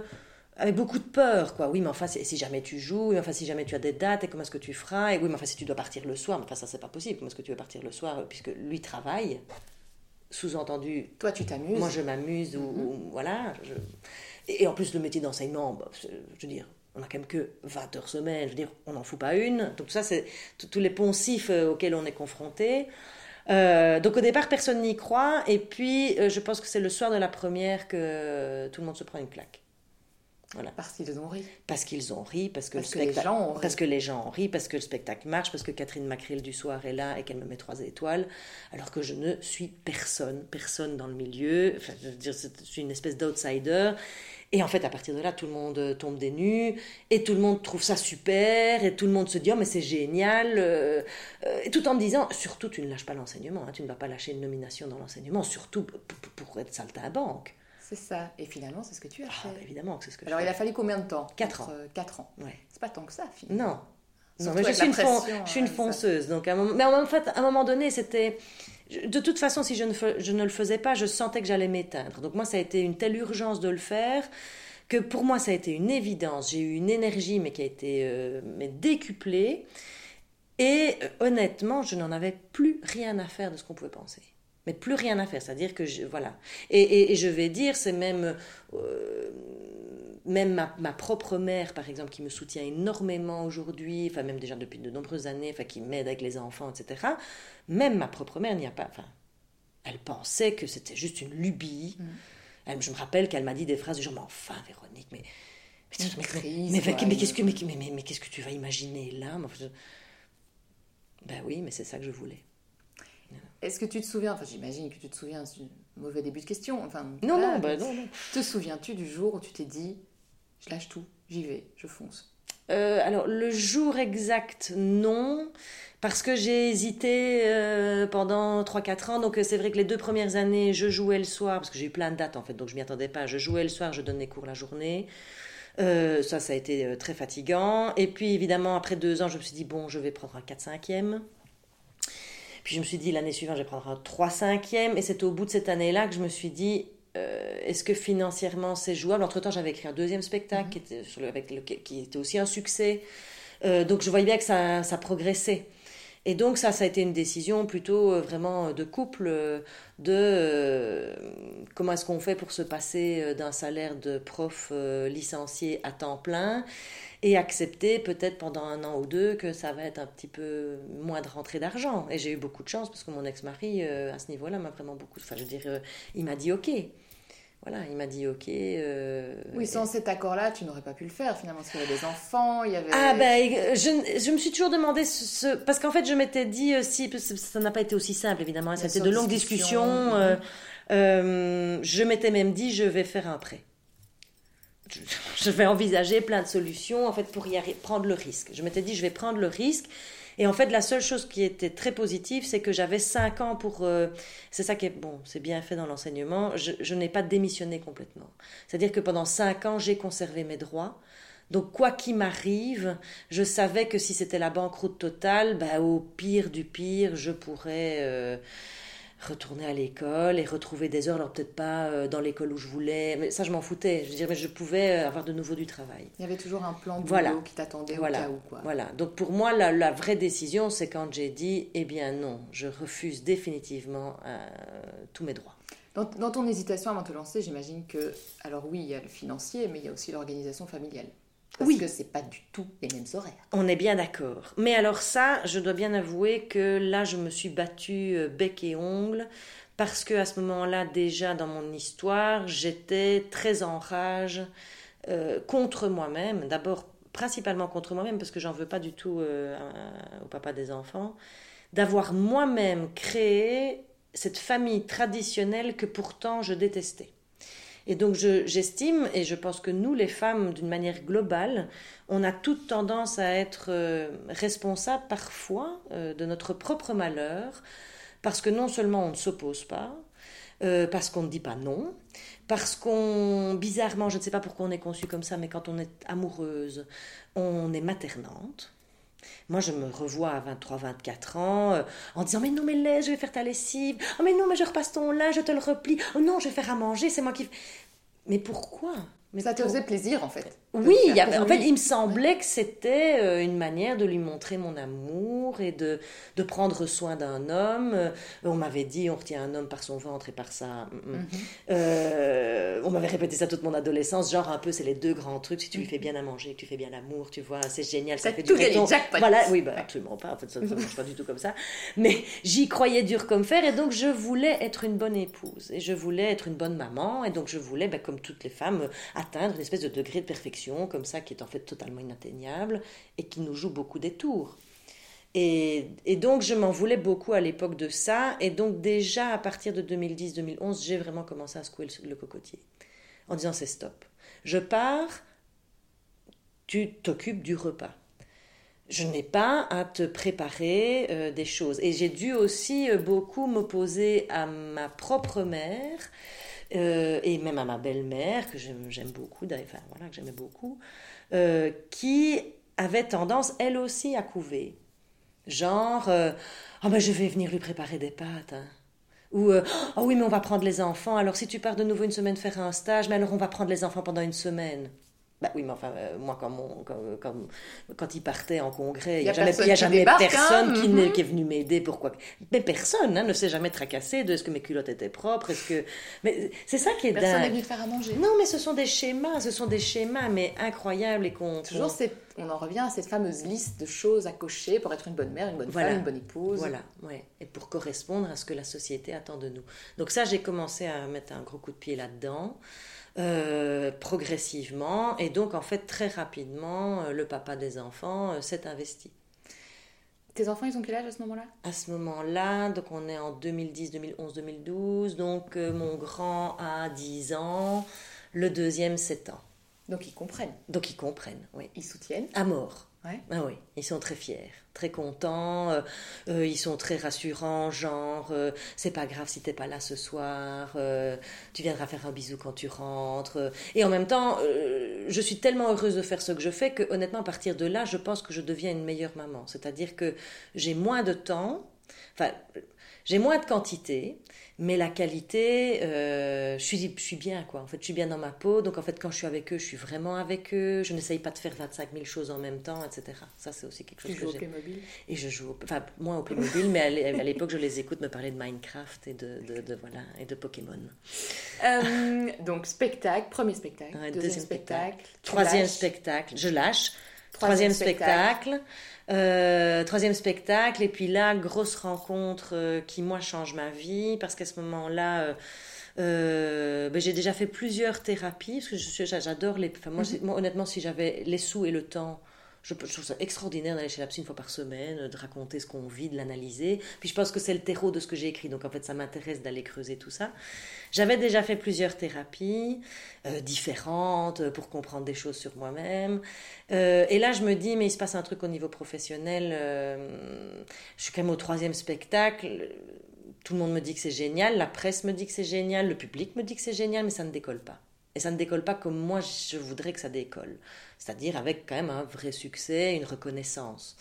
avec beaucoup de peur quoi. Oui mais enfin si, jamais tu joues enfin si jamais tu as des dates et comment est-ce que tu feras et oui mais enfin si tu dois partir le soir mais enfin ça c'est pas possible. Comment est-ce que tu veux partir le soir euh, puisque lui travaille? Sous-entendu toi tu t'amuses. moi je m'amuse ou, mm-hmm. voilà et en plus le métier d'enseignement bah, je veux dire on n'a quand même que 20 heures semaine, je veux dire, on n'en fout pas une. Donc ça, c'est tous les poncifs euh, auxquels on est confronté. Euh, donc au départ, personne n'y croit. Et puis, euh, je pense que c'est le soir de la première que tout le monde se prend une claque. Voilà. Parce qu'ils ont ri. Parce qu'ils ont ri, parce que, le les gens ont ri. Parce que les gens ont ri, parce que le spectacle marche, parce que Catherine Macril du soir est là et qu'elle me met trois étoiles, alors que je ne suis personne, personne dans le milieu. Enfin, je veux dire, je suis une espèce d'outsider. Et en fait, à partir de là, tout le monde euh, tombe des nues, et tout le monde trouve ça super, et tout le monde se dit, oh, mais c'est génial, euh, euh, et tout en me disant, surtout, tu ne lâches pas l'enseignement, hein, tu ne vas pas lâcher une nomination dans l'enseignement, surtout pour être saltimbanque. C'est ça, et finalement, c'est ce que tu as ah, fait. Bah, évidemment que c'est ce que Alors, il a fallu combien de temps? Quatre ans. Quatre ans. Ouais. C'est pas tant que ça, finalement. Non. non mais je suis, une, je suis une fonceuse, donc à un moment... mais en fait, à un moment donné, c'était de toute façon, si je ne, le faisais pas, je sentais que j'allais m'éteindre. Donc moi, ça a été une telle urgence de le faire que pour moi, ça a été une évidence. J'ai eu une énergie, mais qui a été euh, mais décuplée. Et euh, honnêtement, je n'en avais plus rien à faire de ce qu'on pouvait penser. Mais plus rien à faire, c'est-à-dire que je, voilà. Et, je vais dire, c'est même euh, même ma, propre mère, par exemple, qui me soutient énormément aujourd'hui, enfin même déjà depuis de nombreuses années, enfin qui m'aide avec les enfants, etc. Même ma propre mère n'y a pas, enfin, elle pensait que c'était juste une lubie. Mm. Elle, je me rappelle qu'elle m'a dit des phrases du genre, mais enfin, Véronique, mais mais, mais, qu'est-ce que mais, mais, qu'est-ce que tu vas imaginer là Ben oui, mais c'est ça que je voulais. Est-ce que tu te souviens, enfin j'imagine que tu te souviens, c'est un mauvais début de question, enfin... Non, non, ben non, non. Te souviens-tu du jour où tu t'es dit, je lâche tout, j'y vais, je fonce? Euh, alors, le jour exact, non, parce que j'ai hésité euh, pendant 3-4 ans. Donc, c'est vrai que les deux premières années, je jouais le soir, parce que j'ai eu plein de dates en fait, donc je m'y attendais pas. Je jouais le soir, je donnais cours la journée. Euh, ça, ça a été très fatigant. Et puis, évidemment, après deux ans, je me suis dit, bon, je vais prendre un 4-5e. Puis je me suis dit, l'année suivante, je vais prendre un 3-5e. Et c'est au bout de cette année-là que je me suis dit, euh, est-ce que financièrement c'est jouable? Entre-temps, j'avais écrit un deuxième spectacle qui, était sur le, avec le, qui était aussi un succès. Euh, donc je voyais bien que ça, ça, progressait. Et donc ça, ça a été une décision plutôt euh, vraiment de couple, de comment est-ce qu'on fait pour se passer d'un salaire de prof licencié à temps plein? Et accepter peut-être pendant un an ou deux que ça va être un petit peu moins de rentrée d'argent. Et j'ai eu beaucoup de chance parce que mon ex-mari, à ce niveau-là, m'a vraiment beaucoup... Enfin, je veux dire, il m'a dit OK voilà, il m'a dit ok. Euh, oui, sans cet accord-là, tu n'aurais pas pu le faire finalement, parce qu'il y avait des enfants, il y avait. Ah ben, je, je me suis toujours demandé ce, parce qu'en fait, je m'étais dit aussi, ça n'a pas été aussi simple évidemment, c'était de longues discussions. Euh, euh, je m'étais même dit, je vais faire un prêt. Je, vais envisager plein de solutions en fait pour y prendre le risque. Je m'étais dit, je vais prendre le risque et en fait, la seule chose qui était très positive, c'est que j'avais cinq ans pour... Euh, c'est ça qui est... Bon, c'est bien fait dans l'enseignement. Je, n'ai pas démissionné complètement. C'est-à-dire que pendant cinq ans, j'ai conservé mes droits. Donc, quoi qu'il m'arrive, je savais que si c'était la banqueroute totale, bah, au pire du pire, je pourrais... Euh, retourner à l'école et retrouver des heures, alors peut-être pas euh, dans l'école où je voulais, mais ça je m'en foutais. Je veux dire, mais je pouvais euh, avoir de nouveau du travail. Il y avait toujours un plan de voilà. qui t'attendait voilà. au cas où. Quoi. Voilà. Donc pour moi, la, vraie décision, c'est quand j'ai dit, eh bien non, je refuse définitivement euh, tous mes droits. Dans, dans, ton hésitation avant de te lancer, j'imagine que, alors oui, il y a le financier, mais il y a aussi l'organisation familiale. Parce que c'est pas du tout les mêmes horaires. On est bien d'accord. Mais alors ça, je dois bien avouer que là, je me suis battue euh, bec et ongle parce que à ce moment-là, déjà dans mon histoire, j'étais très en rage euh, contre moi-même. D'abord, principalement contre moi-même, parce que j'en veux pas du tout euh, au papa des enfants, d'avoir moi-même créé cette famille traditionnelle que pourtant je détestais. Et donc j'estime, et je pense que nous, les femmes, d'une manière globale, on a toute tendance à être euh, responsables parfois euh, de notre propre malheur, parce que non seulement on ne s'oppose pas, euh, parce qu'on ne dit pas non, parce qu'on, bizarrement, je ne sais pas pourquoi on est conçu comme ça, mais quand on est amoureuse, on est maternante. Moi, je me revois à 23, 24 ans euh, en disant Mais non, mais laisse, je vais faire ta lessive. Oh, mais non, mais je repasse ton linge, je te le replie. Oh non, je vais faire à manger, c'est moi qui. Mais pourquoi? Mais ça te faisait plaisir en fait. Oui, en fait, il me semblait que c'était euh, une manière de lui montrer mon amour et de, de prendre soin d'un homme. Euh, on m'avait dit, on retient un homme par son ventre et par sa... Mm, mm. Mhm. Euh, on m'avait répété ça toute mon adolescence, genre un peu, c'est les deux grands trucs. Si tu lui fais bien à manger, que tu fais bien l'amour, tu vois, c'est génial, ça fait du béton. Voilà, oui, bah, absolument pas. En fait, ça ne marche pas du tout comme ça. Mais j'y croyais dur comme fer et donc je voulais être une bonne épouse et je voulais être une bonne maman et donc je voulais, bah, comme toutes les femmes, atteindre une espèce de degré de perfection comme ça qui est en fait totalement inatteignable et qui nous joue beaucoup des tours. Et, donc je m'en voulais beaucoup à l'époque de ça et donc déjà à partir de 2010-2011 j'ai vraiment commencé à secouer le, cocotier en disant c'est stop. Je pars, tu t'occupes du repas je n'ai pas à te préparer euh, des choses. Et j'ai dû aussi euh, beaucoup m'opposer à ma propre mère euh, et même à ma belle-mère, que j'aime beaucoup, enfin voilà, que j'aimais beaucoup, euh, qui avait tendance, elle aussi, à couver. Genre, euh, oh ben je vais venir lui préparer des pâtes. Hein. Ou, oh oui, mais on va prendre les enfants. Alors si tu pars de nouveau une semaine faire un stage, mais alors on va prendre les enfants pendant une semaine. Bah oui, mais enfin, euh, moi, quand, quand, quand, il partait en congrès, il n'y a, jamais, y a jamais personne qui, mm-hmm. qui, est venu m'aider. Pourquoi? Mais personne hein, ne s'est jamais tracassé de est-ce que mes culottes étaient propres. Est-ce que... Mais c'est ça qui est Personne n'est venu te faire à manger. Non, mais ce sont des schémas, ce sont des schémas, mais incroyables et qu'on. Toujours, on en revient à cette fameuse liste de choses à cocher pour être une bonne mère, une bonne femme, une bonne épouse. Voilà, ouais. Et pour correspondre à ce que la société attend de nous. Donc ça, j'ai commencé à mettre un gros coup de pied là-dedans. Euh, progressivement. Et donc, en fait, très rapidement, euh, le papa des enfants euh, s'est investi. Tes enfants, ils ont quel âge à ce moment-là? À ce moment-là, donc on est en 2010, 2011, 2012. Donc mon grand a 10 ans, le deuxième 7 ans. Donc ils comprennent. Donc ils comprennent, oui. Ils soutiennent À mort. Ah oui, ils sont très fiers, très contents, euh, euh, ils sont très rassurants, genre euh, c'est pas grave si t'es pas là ce soir, tu viendras faire un bisou quand tu rentres. Et en même temps, je suis tellement heureuse de faire ce que je fais que honnêtement, à partir de là, je pense que je deviens une meilleure maman. C'est-à-dire que j'ai moins de temps, enfin, j'ai moins de quantité, mais la qualité, euh, je, suis, je suis bien, quoi. En fait, je suis bien dans ma peau. Donc, en fait, quand je suis avec eux, je suis vraiment avec eux. Je n'essaye pas de faire 25 000 choses en même temps, etc. Ça, c'est aussi quelque chose tu que. Playmobil? Et je joue, enfin, moins au Playmobil, mais à l'époque, je les écoute me parler de Minecraft et de, de, voilà, et de Pokémon. Euh, donc, spectacle, premier spectacle. deuxième, spectacle. troisième spectacle. Je lâche. Troisième, spectacle. Euh, troisième spectacle, et puis là, grosse rencontre euh, qui, moi, change ma vie, parce qu'à ce moment-là, euh, ben, j'ai déjà fait plusieurs thérapies, parce que j'adore les... Enfin, mhm. moi, honnêtement, si j'avais les sous et le temps, je, trouve ça extraordinaire d'aller chez la une fois par semaine, de raconter ce qu'on vit, de l'analyser. Puis je pense que c'est le terreau de ce que j'ai écrit, donc en fait ça m'intéresse d'aller creuser tout ça. J'avais déjà fait plusieurs thérapies euh, différentes euh, pour comprendre des choses sur moi-même. Euh, et là je me dis, mais il se passe un truc au niveau professionnel. je suis quand même au troisième spectacle. Tout le monde me dit que c'est génial, la presse me dit que c'est génial, le public me dit que c'est génial, mais ça ne décolle pas. Et ça ne décolle pas comme moi je voudrais que ça décolle. C'est-à-dire avec quand même un vrai succès, une reconnaissance.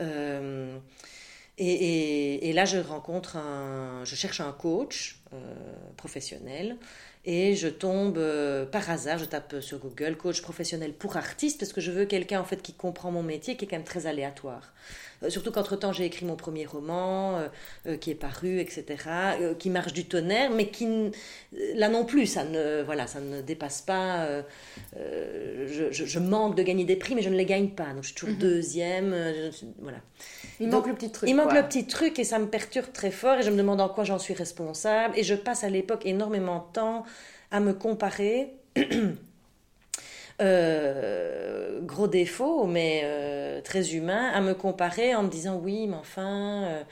Euh, et, et, là, je rencontre un, je cherche un coach professionnel. Et je tombe par hasard, je tape sur Google coach professionnel pour artiste parce que je veux quelqu'un en fait qui comprend mon métier, qui est quand même très aléatoire. Euh, surtout qu'entre-temps, j'ai écrit mon premier roman, euh, euh, qui est paru, etc., qui marche du tonnerre, mais qui, là non plus, ça ne, voilà, ça ne dépasse pas. Je, manque de gagner des prix, mais je ne les gagne pas. Donc, je suis toujours mhm. deuxième. voilà. Il manque le petit truc. Il manque le petit truc et ça me perturbe très fort et je me demande en quoi j'en suis responsable. Et je passe à l'époque énormément de temps à me comparer. Euh, gros défaut, mais euh, très humain, à me comparer en me disant oui, mais enfin,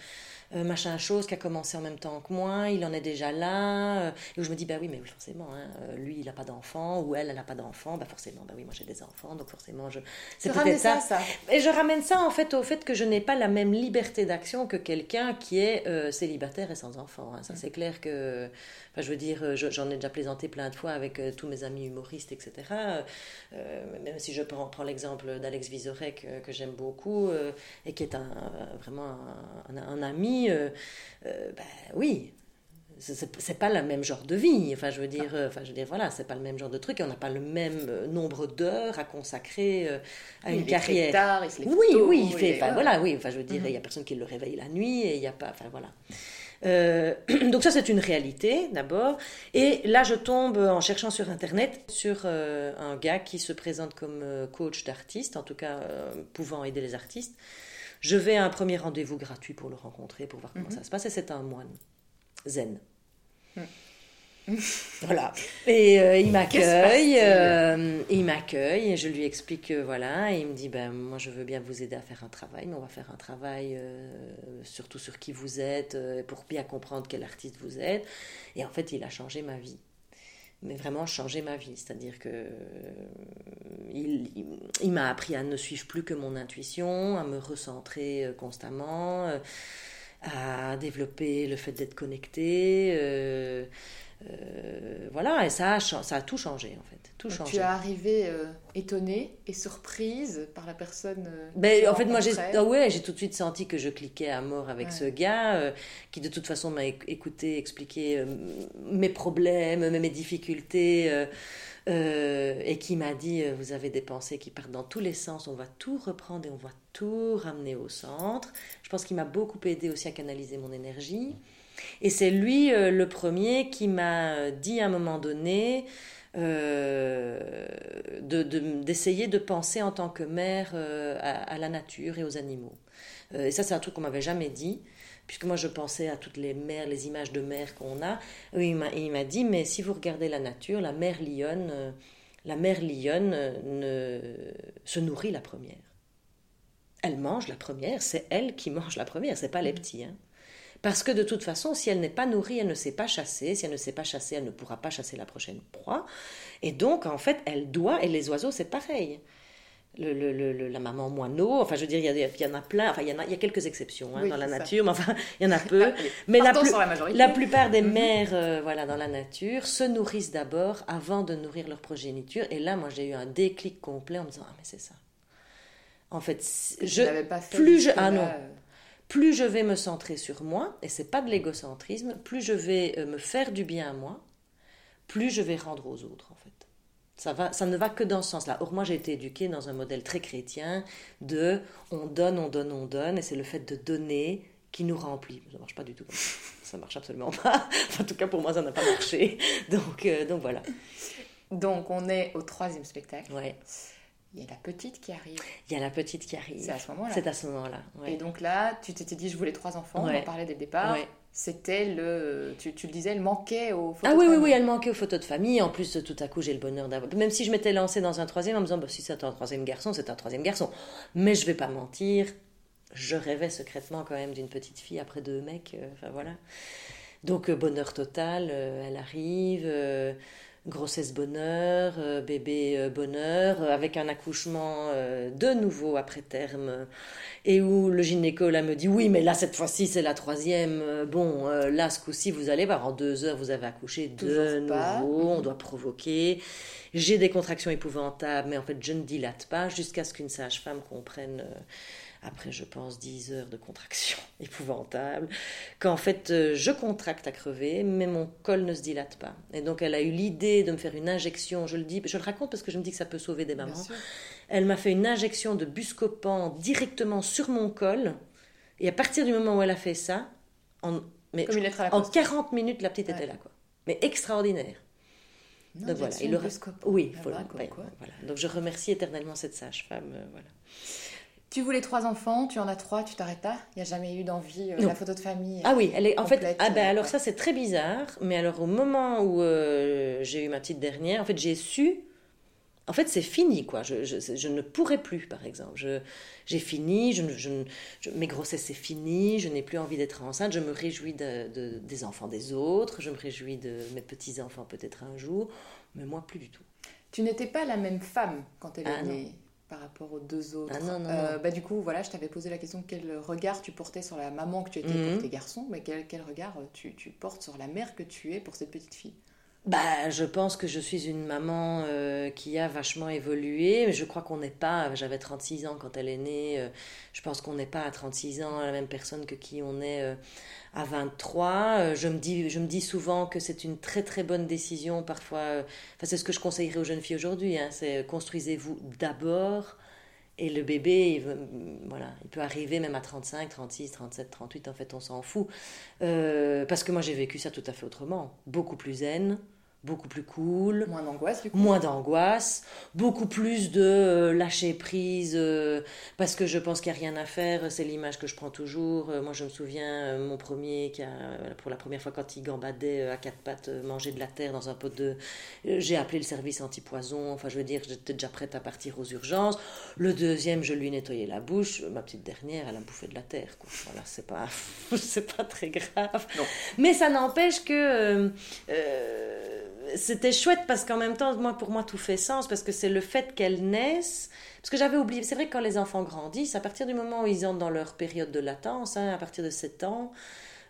euh, euh, machin chose qui a commencé en même temps que moi, il en est déjà là. Euh, et où je me dis, bah oui, mais forcément, hein, euh, lui, il n'a pas d'enfant, ou elle, elle n'a pas d'enfant, bah forcément, bah oui, moi j'ai des enfants, donc forcément, je. C'est peut-être ça. ça. Et je ramène ça en fait au fait que je n'ai pas la même liberté d'action que quelqu'un qui est célibataire et sans enfant. Hein. Ça, mm. c'est clair que. Enfin, je veux dire, j'en ai déjà plaisanté plein de fois avec tous mes amis humoristes, etc. même si je prends, prends l'exemple d'Alex Vizorek, que j'aime beaucoup, et qui est un, vraiment un, un ami euh, euh, ben oui, c'est pas le même genre de vie. Enfin, je veux dire, euh, enfin, je veux dire, voilà, c'est pas le même genre de truc. Et on n'a pas le même nombre d'heures à consacrer à une carrière. Tard, il oui, oui, il fait. voilà, oui. Enfin, je veux dire, il y a mhm. personne qui le réveille la nuit et il n'y a pas. Enfin, voilà. donc ça, c'est une réalité d'abord. Et là, je tombe en cherchant sur Internet sur un gars qui se présente comme coach d'artistes, en tout cas pouvant aider les artistes. Je vais à un premier rendez-vous gratuit pour le rencontrer, pour voir comment mhm. ça se passe. Et c'est un moine zen. Hmm. voilà. Et euh, il m'accueille, euh, il m'accueille et je lui explique que voilà, et il me dit ben moi je veux bien vous aider à faire un travail, mais on va faire un travail euh, surtout sur qui vous êtes pour bien comprendre quel artiste vous êtes. Et en fait, il a changé ma vie mais vraiment changé ma vie. C'est-à-dire que euh, il, m'a appris à ne suivre plus que mon intuition, à me recentrer euh, constamment, euh, à développer le fait d'être connecté. Voilà, et ça a, ça a tout changé en fait. Tout Tu es arrivée étonnée et surprise par la personne. ben, en fait, moi, j'ai ah ouais, tout de suite senti que je cliquais à mort avec ce gars euh, qui, de toute façon, m'a écouté expliquer euh, mes problèmes, mes difficultés. Euh, et qui m'a dit vous avez des pensées qui partent dans tous les sens, on va tout reprendre et on va tout ramener au centre. Je pense qu'il m'a beaucoup aidé aussi à canaliser mon énergie. Et c'est lui le premier qui m'a dit à un moment donné euh, d'essayer de, penser en tant que mère euh, à, la nature et aux animaux. Euh, et ça, c'est un truc qu'on m'avait jamais dit, puisque moi, je pensais à toutes les mères, les images de mères qu'on a. il m'a dit, mais si vous regardez la nature, la mère lionne, la mère lionne ne, se nourrit la première. Elle mange la première, c'est elle qui mange la première, c'est pas les petits. Hein. Parce que de toute façon, si elle n'est pas nourrie, elle ne sait pas chasser. Si elle ne sait pas chasser, elle ne pourra pas chasser la prochaine proie. Et donc, en fait, elle doit, et les oiseaux, c'est pareil. Le, la maman moineau, enfin je veux dire, il y, en a plein, enfin il y, en a, y a quelques exceptions hein, dans la nature, mais enfin il y en a peu. mais la, la, plupart des mhm. mères euh, voilà, dans la nature se nourrissent d'abord avant de nourrir leur progéniture. Et là, moi j'ai eu un déclic complet en me disant, ah mais c'est ça. En fait, je, pas fait plus je... Ah non, euh, plus je vais me centrer sur moi, et c'est pas de l'égocentrisme, plus je vais euh, me faire du bien à moi, plus je vais rendre aux autres en fait. Ça, va, ça ne va que dans ce sens-là. Or, moi, j'ai été éduquée dans un modèle très chrétien de on donne, on donne, on donne, et c'est le fait de donner qui nous remplit. Ça ne marche pas du tout ça. Marche absolument pas. en tout cas, pour moi, ça n'a pas marché. Donc, euh, donc voilà. Donc, on est au troisième spectacle. Ouais. Il y a la petite qui arrive. Il y a la petite qui arrive. C'est à ce moment-là. C'est à ce moment-là. Et donc là, tu t'étais dit, je voulais trois enfants, on en parlait dès le départ. C'était le. Tu, tu, le disais, elle manquait aux photos Ah oui, oui, oui, elle manquait aux photos de famille. En plus, tout à coup, j'ai le bonheur d'avoir. Même si je m'étais lancée dans un troisième en me disant, bah, si c'est un troisième garçon, c'est un troisième garçon. Mais je vais pas mentir, je rêvais secrètement quand même d'une petite fille après deux mecs. Euh, enfin voilà. Donc, euh, bonheur total, euh, elle arrive grossesse bonheur, euh, bébé euh, bonheur, euh, avec un accouchement de nouveau après terme, et où le gynéco là me dit oui, mais là cette fois-ci c'est la troisième, bon là ce coup-ci vous allez voir, en deux heures vous avez accouché de nouveau, on doit provoquer, j'ai des contractions épouvantables, mais en fait je ne dilate pas jusqu'à ce qu'une sage-femme comprenne après je pense 10 heures de contraction épouvantable, qu'en fait euh, je contracte à crever, mais mon col ne se dilate pas. Et donc elle a eu l'idée de me faire une injection, je le dis, je le raconte parce que je me dis que ça peut sauver des mamans. Elle m'a fait une injection de buscopan directement sur mon col, et à partir du moment où elle a fait ça, en, mais en 40 minutes la petite était là, quoi. Mais extraordinaire. Donc voilà, il Oui, ah bah, voilà. Donc je remercie éternellement cette sage-femme. Euh, voilà. Tu voulais trois enfants, tu en as trois, tu t'arrêtes là Il n'y a jamais eu d'envie, euh, la photo de famille Ah oui, elle est en fait. Ah ben alors ça c'est très bizarre, mais alors au moment où euh, j'ai eu ma petite dernière, en fait j'ai su. En fait, c'est fini, quoi. Je, je, ne pourrais plus, par exemple. J'ai fini, je, je, mes grossesses, c'est fini, je n'ai plus envie d'être enceinte. Je me réjouis de, des enfants des autres, je me réjouis de mes petits-enfants peut-être un jour, mais moi, plus du tout. Tu n'étais pas la même femme quand elle ah est née par rapport aux deux autres. Ah euh, bah, du coup, voilà, je t'avais posé la question quel regard tu portais sur la maman que tu étais pour mhm. tes garçons, mais quel, quel regard tu, tu, portes sur la mère que tu es pour cette petite fille? Bah, je pense que je suis une maman euh, qui a vachement évolué, je crois qu'on n'est pas, j'avais 36 ans quand elle est née, euh, je pense qu'on n'est pas à 36 ans la même personne que qui on est à 23. je, me dis, je me dis souvent que c'est une très très bonne décision parfois, enfin c'est ce que je conseillerais aux jeunes filles aujourd'hui, hein, c'est construisez-vous d'abord et le bébé, il, voilà, il peut arriver même à 35, 36, 37, 38, en fait, on s'en fout. Euh, parce que moi, j'ai vécu ça tout à fait autrement. Beaucoup plus zen, beaucoup plus cool. Moins d'angoisse, du coup. Moins d'angoisse. Beaucoup plus de euh, lâcher prise euh, parce que je pense qu'il n'y a rien à faire. C'est l'image que je prends toujours. Euh, moi, je me souviens, mon premier, qui a, pour la première fois, quand il gambadait à quatre pattes, manger de la terre dans un pot de. J'ai appelé le service anti-poison. Enfin, je veux dire, j'étais déjà prête à partir aux urgences. Le deuxième, je lui nettoyais la bouche. Ma petite dernière, elle a bouffé de la terre. Quoi. Voilà, c'est pas, c'est pas très grave. Non. Mais ça n'empêche que c'était chouette parce qu'en même temps, moi, pour moi, tout fait sens parce que c'est le fait qu'elles naissent. Parce que j'avais oublié, c'est vrai que quand les enfants grandissent, à partir du moment où ils entrent dans leur période de latence, hein, à partir de 7 ans,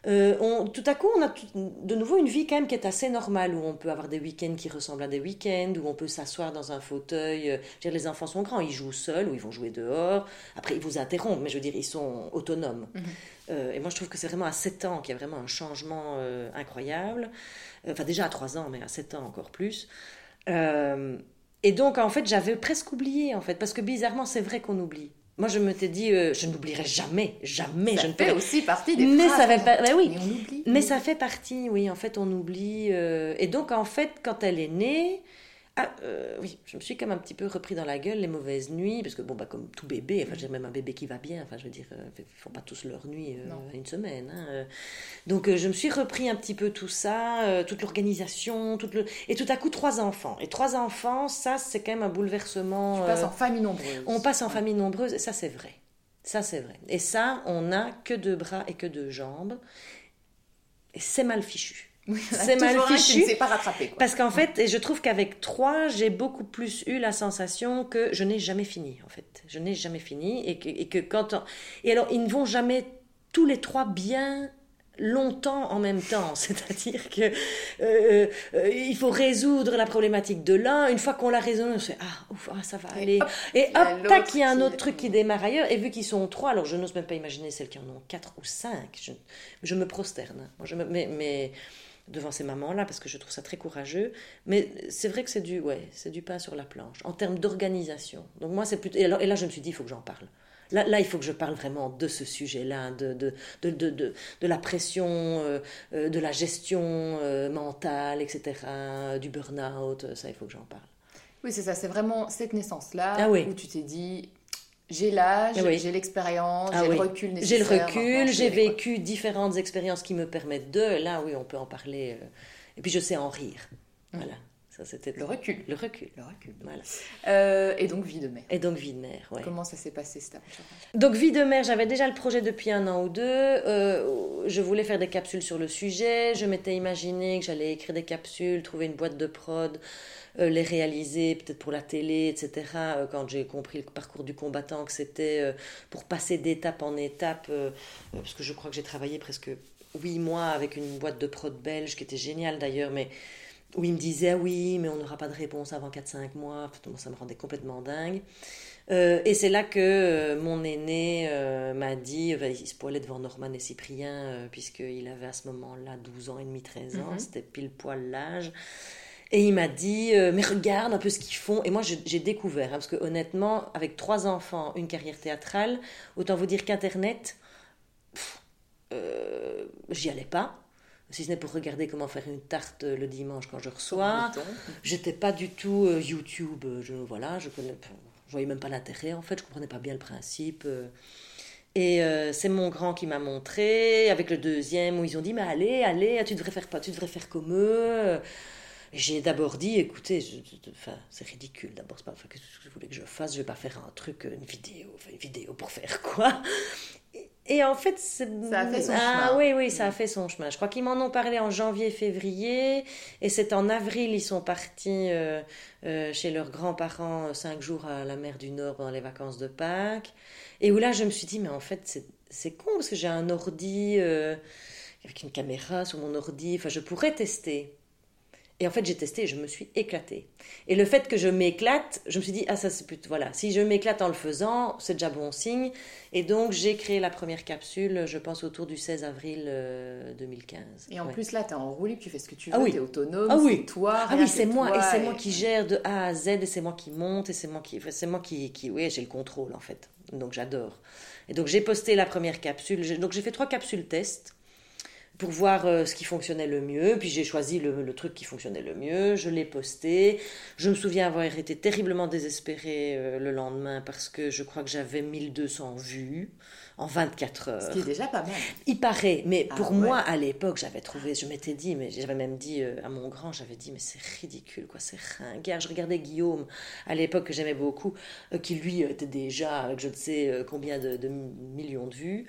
euh, on, tout à coup, on a de nouveau une vie quand même qui est assez normale, où on peut avoir des week-ends qui ressemblent à des week-ends, où on peut s'asseoir dans un fauteuil. Euh, je veux dire, les enfants sont grands, ils jouent seuls ou ils vont jouer dehors. Après, ils vous interrompent, mais je veux dire, ils sont autonomes. Mhm. Et moi, je trouve que c'est vraiment à 7 ans qu'il y a vraiment un changement incroyable. Enfin, déjà à 3 ans, mais à 7 ans encore plus. et donc, en fait, j'avais presque oublié, en fait, parce que bizarrement, c'est vrai qu'on oublie. Moi, je me t'ai dit, euh, je n'oublierai jamais, jamais. Ça je fait aussi partie des mais Ça fait mais oui. Mais, on oublie. mais ça fait partie, oui. En fait, on oublie. Euh, et donc, en fait, quand elle est née, ah, euh, oui, je me suis quand même un petit peu repris dans la gueule les mauvaises nuits, parce que bon, bah, comme tout bébé, enfin, j'ai même un bébé qui va bien, enfin, je veux dire, euh, ils font pas tous leur nuit euh, une semaine. Hein, Donc, je me suis repris un petit peu tout ça, toute l'organisation, tout le... et tout à coup, trois enfants. Et trois enfants, ça, c'est quand même un bouleversement. Tu passes en famille nombreuse. On passe en famille nombreuse, et ça, c'est vrai. Ça, c'est vrai. Et ça, on n'a que deux bras et que deux jambes. Et c'est mal fichu c'est mal fichu. pas rattrapé. Parce qu'en fait, et je trouve qu'avec trois, j'ai beaucoup plus eu la sensation que je n'ai jamais fini, en fait. Je n'ai jamais fini. Et que, et que quand. Et alors, ils ne vont jamais tous les trois bien longtemps en même temps. C'est-à-dire que euh, euh, il faut résoudre la problématique de l'un. Une fois qu'on l'a résolu, on se fait ah, ouf, ah, ça va aller. Et hop, tac, il y a un autre truc qui démarre ailleurs. Et vu qu'ils sont trois, alors je n'ose même pas imaginer celles qui en ont quatre ou cinq. Je, je me prosterne. Je me, mais, mais devant ces mamans-là, parce que je trouve ça très courageux. Mais c'est vrai que c'est du, ouais, c'est du pain sur la planche, en termes d'organisation. Donc moi, c'est plutôt... Et, là, je me suis dit, il faut que j'en parle. Là, là, il faut que je parle vraiment de ce sujet-là, de, de, de, de, de, la pression, euh, euh, de la gestion euh, mentale, etc., du burn-out, ça, il faut que j'en parle. Oui, c'est ça, c'est vraiment cette naissance-là ah où tu t'es dit, j'ai l'âge, j'ai l'expérience, ah j'ai le recul nécessaire. J'ai le recul, j'ai vécu différentes expériences qui me permettent de. Là, oui, on peut en parler. Euh, et puis, je sais en rire. Mmh. Voilà. Ça, c'était le recul. Le recul. Le recul. Voilà. Euh, et donc, vie de mère. Et donc, vie de mère, ouais. Comment ça s'est passé, cette aventure Donc, vie de mère, j'avais déjà le projet depuis un an ou deux. Euh, je voulais faire des capsules sur le sujet. Je m'étais imaginé que j'allais écrire des capsules, trouver une boîte de prod. Euh, les réaliser, peut-être pour la télé, etc. Quand j'ai compris le parcours du combattant, que c'était pour passer d'étape en étape, parce que je crois que j'ai travaillé presque huit mois avec une boîte de prod belge qui était géniale d'ailleurs, mais où il me disait oui, mais on n'aura pas de réponse avant 4-5 mois. Ça me rendait complètement dingue. Euh, et c'est là que euh, mon aîné euh, m'a dit, il se poilait devant Norman et Cyprien, puisqu'il avait à ce moment-là 12 ans et demi, 13 ans, mhm. c'était pile poil l'âge. Et il m'a dit, mais regarde un peu ce qu'ils font. Et moi, j'ai découvert, hein, parce que honnêtement, avec trois enfants, une carrière théâtrale, autant vous dire qu'Internet, j'y allais pas si ce n'est pour regarder comment faire une tarte le dimanche quand je reçois. J'étais pas du tout YouTube. Je, voilà, je connais, je voyais même pas l'intérêt en fait, je comprenais pas bien le principe. Euh. Et euh, c'est mon grand qui m'a montré, avec le deuxième, où ils ont dit, mais allez, allez, tu devrais faire, pas, tu devrais faire comme eux. J'ai d'abord dit, écoutez, enfin, c'est ridicule, d'abord, c'est pas ce que je voulais que je fasse, je vais pas faire un truc, une vidéo, une vidéo pour faire quoi? Et en fait, ça a fait son ah, chemin. Oui, oui, ça a fait son chemin. Je crois qu'ils m'en ont parlé en janvier, février, et c'est en avril, ils sont partis euh, euh, chez leurs grands-parents euh, cinq jours à la mer du Nord pendant les vacances de Pâques. Et où là, je me suis dit, mais en fait, c'est con parce que j'ai un ordi avec une caméra sur mon ordi. Enfin, je pourrais tester. Et en fait, j'ai testé et je me suis éclatée. Et le fait que je m'éclate, je me suis dit, ah, ça c'est plutôt. Voilà, si je m'éclate en le faisant, c'est déjà bon signe. Et donc, j'ai créé la première capsule, je pense, autour du 16 avril 2015. Euh, et en plus, là, tu es en roue tu fais ce que tu veux, ah, oui. tu es autonome, ah, oui. c'est toi. Ah oui, c'est moi. Et c'est moi qui gère de A à Z, et c'est moi qui monte, et c'est moi qui. C'est moi qui. qui oui, j'ai le contrôle, en fait. Donc, j'adore. Et donc, j'ai posté la première capsule. Donc, j'ai fait trois capsules test pour voir euh, ce qui fonctionnait le mieux. Puis j'ai choisi le, truc qui fonctionnait le mieux, je l'ai posté. Je me souviens avoir été terriblement désespérée euh, le lendemain parce que je crois que j'avais 1200 vues en 24 heures. Ce qui est déjà pas mal. Il paraît, mais ah pour moi à l'époque, j'avais trouvé, je m'étais dit, mais j'avais même dit euh, à mon grand, j'avais dit, mais c'est ridicule, quoi, c'est ringard. Je regardais Guillaume à l'époque que j'aimais beaucoup, qui lui était déjà avec je ne sais combien de, de millions de vues.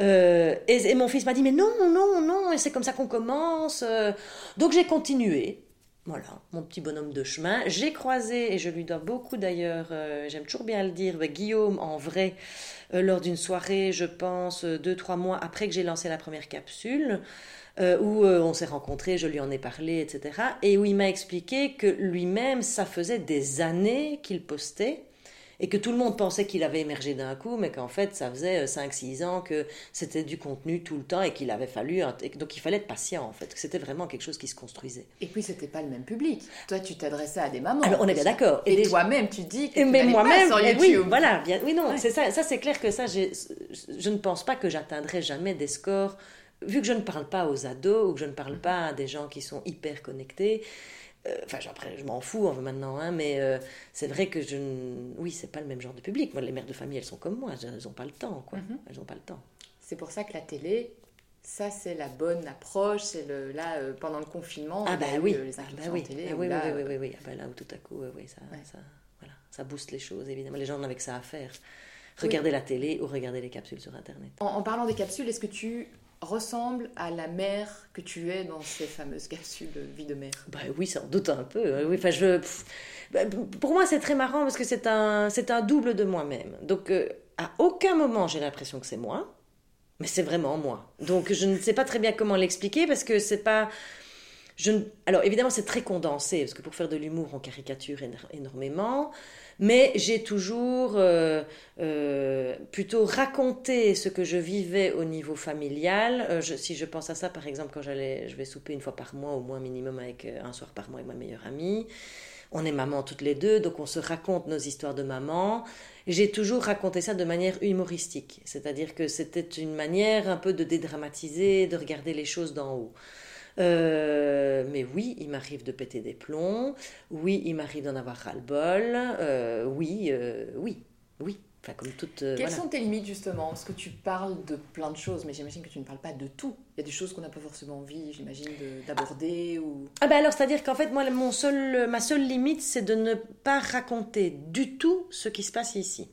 Euh, et, mon fils m'a dit, mais non, non, non, et c'est comme ça qu'on commence. Euh. Donc j'ai continué. Voilà, mon petit bonhomme de chemin. J'ai croisé, et je lui dois beaucoup d'ailleurs, euh, j'aime toujours bien le dire, Guillaume en vrai, lors d'une soirée, je pense, deux, trois mois après que j'ai lancé la première capsule, où on s'est rencontrés, je lui en ai parlé, etc. Et où il m'a expliqué que lui-même, ça faisait des années qu'il postait et que tout le monde pensait qu'il avait émergé d'un coup, mais qu'en fait, ça faisait 5-6 euh, ans que c'était du contenu tout le temps et qu'il avait fallu. Donc il fallait être patient, en fait, que c'était vraiment quelque chose qui se construisait. Et puis, c'était pas le même public. Toi, tu t'adressais à des mamans. Alors, on est bien d'accord. Et, toi-même, tu dis que mais moi-même, sur YouTube. Oui, voilà, bien, oui, non, c'est ça, ça c'est clair que ça, je ne pense pas que j'atteindrai jamais des scores vu que je ne parle pas aux ados ou que je ne parle pas à des gens qui sont hyper connectés, enfin, après, je m'en fous maintenant, hein, mais euh, c'est vrai que je. Oui, c'est pas le même genre de public. Moi, les mères de famille, elles sont comme moi, elles n'ont pas le temps, quoi. Mhm. Elles n'ont pas le temps. C'est pour ça que la télé, ça, c'est la bonne approche. C'est le là euh, pendant le confinement. Ah bah oui. les ah bah oui. Télé, ah oui, oui, oui, oui, oui, Ah bah là où tout à coup, oui, ça, ça, voilà, ça booste les choses évidemment. Les gens n'avaient que ça à faire. Regarder la télé ou regarder les capsules sur Internet. en parlant des capsules, est-ce que tu ressemble à la mère que tu es dans ces fameuses capsules vie de mère bah Oui, sans doute un peu. Oui, enfin, je, bah, pour moi, c'est très marrant parce que c'est un, c'est un double de moi-même. Donc, euh, à aucun moment, j'ai l'impression que c'est moi, mais c'est vraiment moi. Donc, je ne sais pas très bien comment l'expliquer parce que c'est pas. Je Alors, évidemment, c'est très condensé parce que pour faire de l'humour, on caricature énormément mais j'ai toujours euh, euh, plutôt raconté ce que je vivais au niveau familial. Euh, si je pense à ça, par exemple, quand j'allais, je vais souper une fois par mois, au moins minimum avec un soir par mois avec ma meilleure amie. On est maman toutes les deux, donc on se raconte nos histoires de maman. J'ai toujours raconté ça de manière humoristique, c'est-à-dire que c'était une manière un peu de dédramatiser, de regarder les choses d'en haut. Euh, mais oui, il m'arrive de péter des plombs. Oui, il m'arrive d'en avoir ras-le-bol. Euh, oui, euh, oui, oui. Enfin, comme toute, Quelles sont tes limites justement? Parce que tu parles de plein de choses, mais j'imagine que tu ne parles pas de tout. Il y a des choses qu'on n'a pas forcément envie, j'imagine, d'aborder ou... Ah ben alors, c'est-à-dire qu'en fait, moi, mon seul, ma seule limite, c'est de ne pas raconter du tout ce qui se passe ici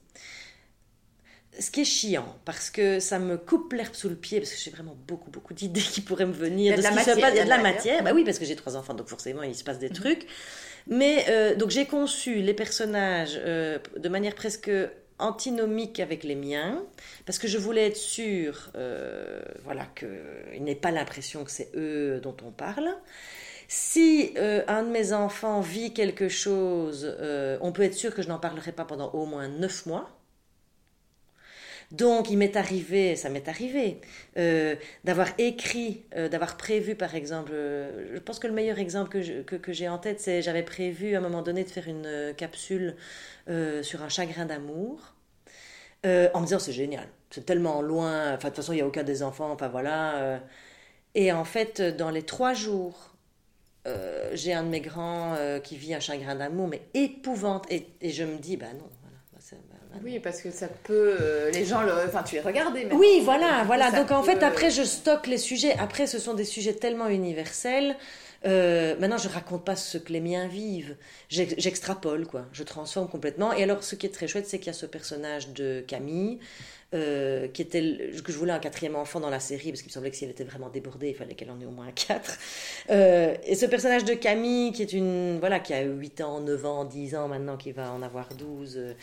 ce qui est chiant, parce que ça me coupe l'herbe sous le pied, parce que j'ai vraiment beaucoup, beaucoup d'idées qui pourraient me venir. Il y a de, la matière. Il y a de la matière. Bah oui, parce que j'ai trois enfants, donc forcément, il se passe des mhm. trucs. Mais euh, donc j'ai conçu les personnages euh, de manière presque antinomique avec les miens, parce que je voulais être sûre, euh, voilà, qu'il n'ait pas l'impression que c'est eux dont on parle. Si euh, un de mes enfants vit quelque chose, euh, on peut être sûr que je n'en parlerai pas pendant au moins neuf mois. Donc, il m'est arrivé, ça m'est arrivé, euh, d'avoir écrit, d'avoir prévu, par exemple, je pense que le meilleur exemple que, que, j'ai en tête, c'est j'avais prévu à un moment donné de faire une capsule sur un chagrin d'amour, en me disant c'est génial, c'est tellement loin, enfin, de toute façon, il n'y a aucun des enfants, enfin voilà. et en fait, dans les trois jours euh, j'ai un de mes grands euh, qui vit un chagrin d'amour, mais épouvante. Et, et, je me dis, bah non. Bah, oui, parce que ça peut. Euh, les gens, le, enfin, tu es regardé. Oui, voilà, voilà. Donc en fait, après, je stocke les sujets. Après, ce sont des sujets tellement universels. maintenant, je raconte pas ce que les miens vivent. J'extrapole, quoi. Je transforme complètement. Et alors, ce qui est très chouette, c'est qu'il y a ce personnage de Camille euh, qui était que je voulais un quatrième enfant dans la série parce qu'il me semblait que si elle était vraiment débordée il fallait qu'elle en ait au moins quatre. Euh, et ce personnage de Camille qui est une voilà qui a 8 ans 9 ans 10 ans maintenant qui va en avoir 12 euh,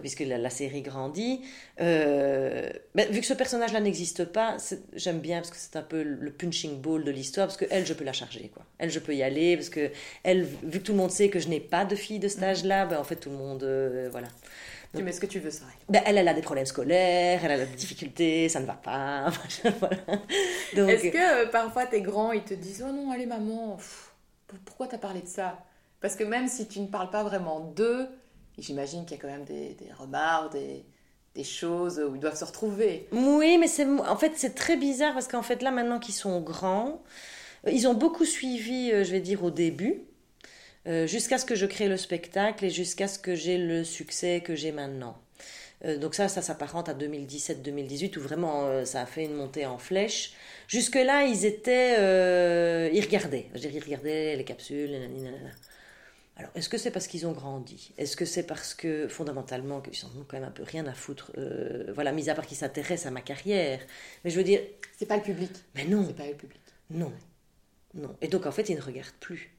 puisque la, série grandit. Ben, vu que ce personnage là n'existe pas j'aime bien parce que c'est un peu le punching ball de l'histoire parce que elle je peux la charger quoi. Elle je peux y aller parce que elle vu que tout le monde sait que je n'ai pas de fille de cet âge là ben, en fait tout le monde voilà tu mets ce que tu veux, ça. Ben, elle, elle a des problèmes scolaires, elle a des difficultés, ça ne va pas. Est-ce que euh, parfois tes grands, ils te disent Oh non, allez, maman, pourquoi t'as parlé de ça? Parce que même si tu ne parles pas vraiment d'eux, j'imagine qu'il y a quand même des, des remarques, des, des choses où ils doivent se retrouver. Oui, mais c'est en fait c'est très bizarre parce qu'en fait là maintenant qu'ils sont grands, euh, ils ont beaucoup suivi, euh, je vais dire au début. Euh, jusqu'à ce que je crée le spectacle et jusqu'à ce que j'ai le succès que j'ai maintenant. Euh, donc ça, ça s'apparente à 2017-2018 où vraiment euh, ça a fait une montée en flèche. Jusque-là, ils étaient... ils regardaient. Je ils regardaient les capsules, Alors, est-ce que c'est parce qu'ils ont grandi? Est-ce que c'est parce que, fondamentalement, qu'ils ont quand même un peu rien à foutre Voilà, mis à part qu'ils s'intéressent à ma carrière. Mais je veux dire... C'est pas le public. Mais non. C'est pas le public. Non. Non. Et donc, en fait, ils ne regardent plus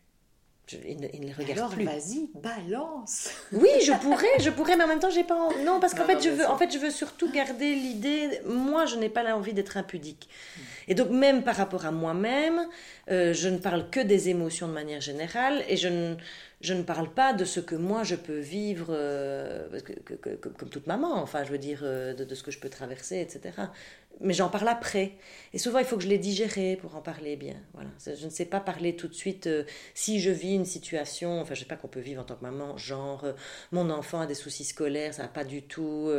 il, ne, les regarde Alors, plus. vas-y, balance. Oui, je pourrais, je pourrais, mais en même temps, j'ai pas. Non, parce qu'en fait, je veux, en fait, je veux surtout garder l'idée. Moi, je n'ai pas l'envie d'être impudique. Et donc, même par rapport à moi-même, euh, je ne parle que des émotions de manière générale, et je ne, je ne parle pas de ce que moi je peux vivre, euh, comme toute maman. Enfin, je veux dire euh, de, ce que je peux traverser, etc mais j'en parle après. Et souvent, il faut que je les digère pour en parler bien. Voilà. Je ne sais pas parler tout de suite euh, si je vis une situation, enfin, je ne sais pas qu'on peut vivre en tant que maman, genre, mon enfant a des soucis scolaires, ça va pas du tout,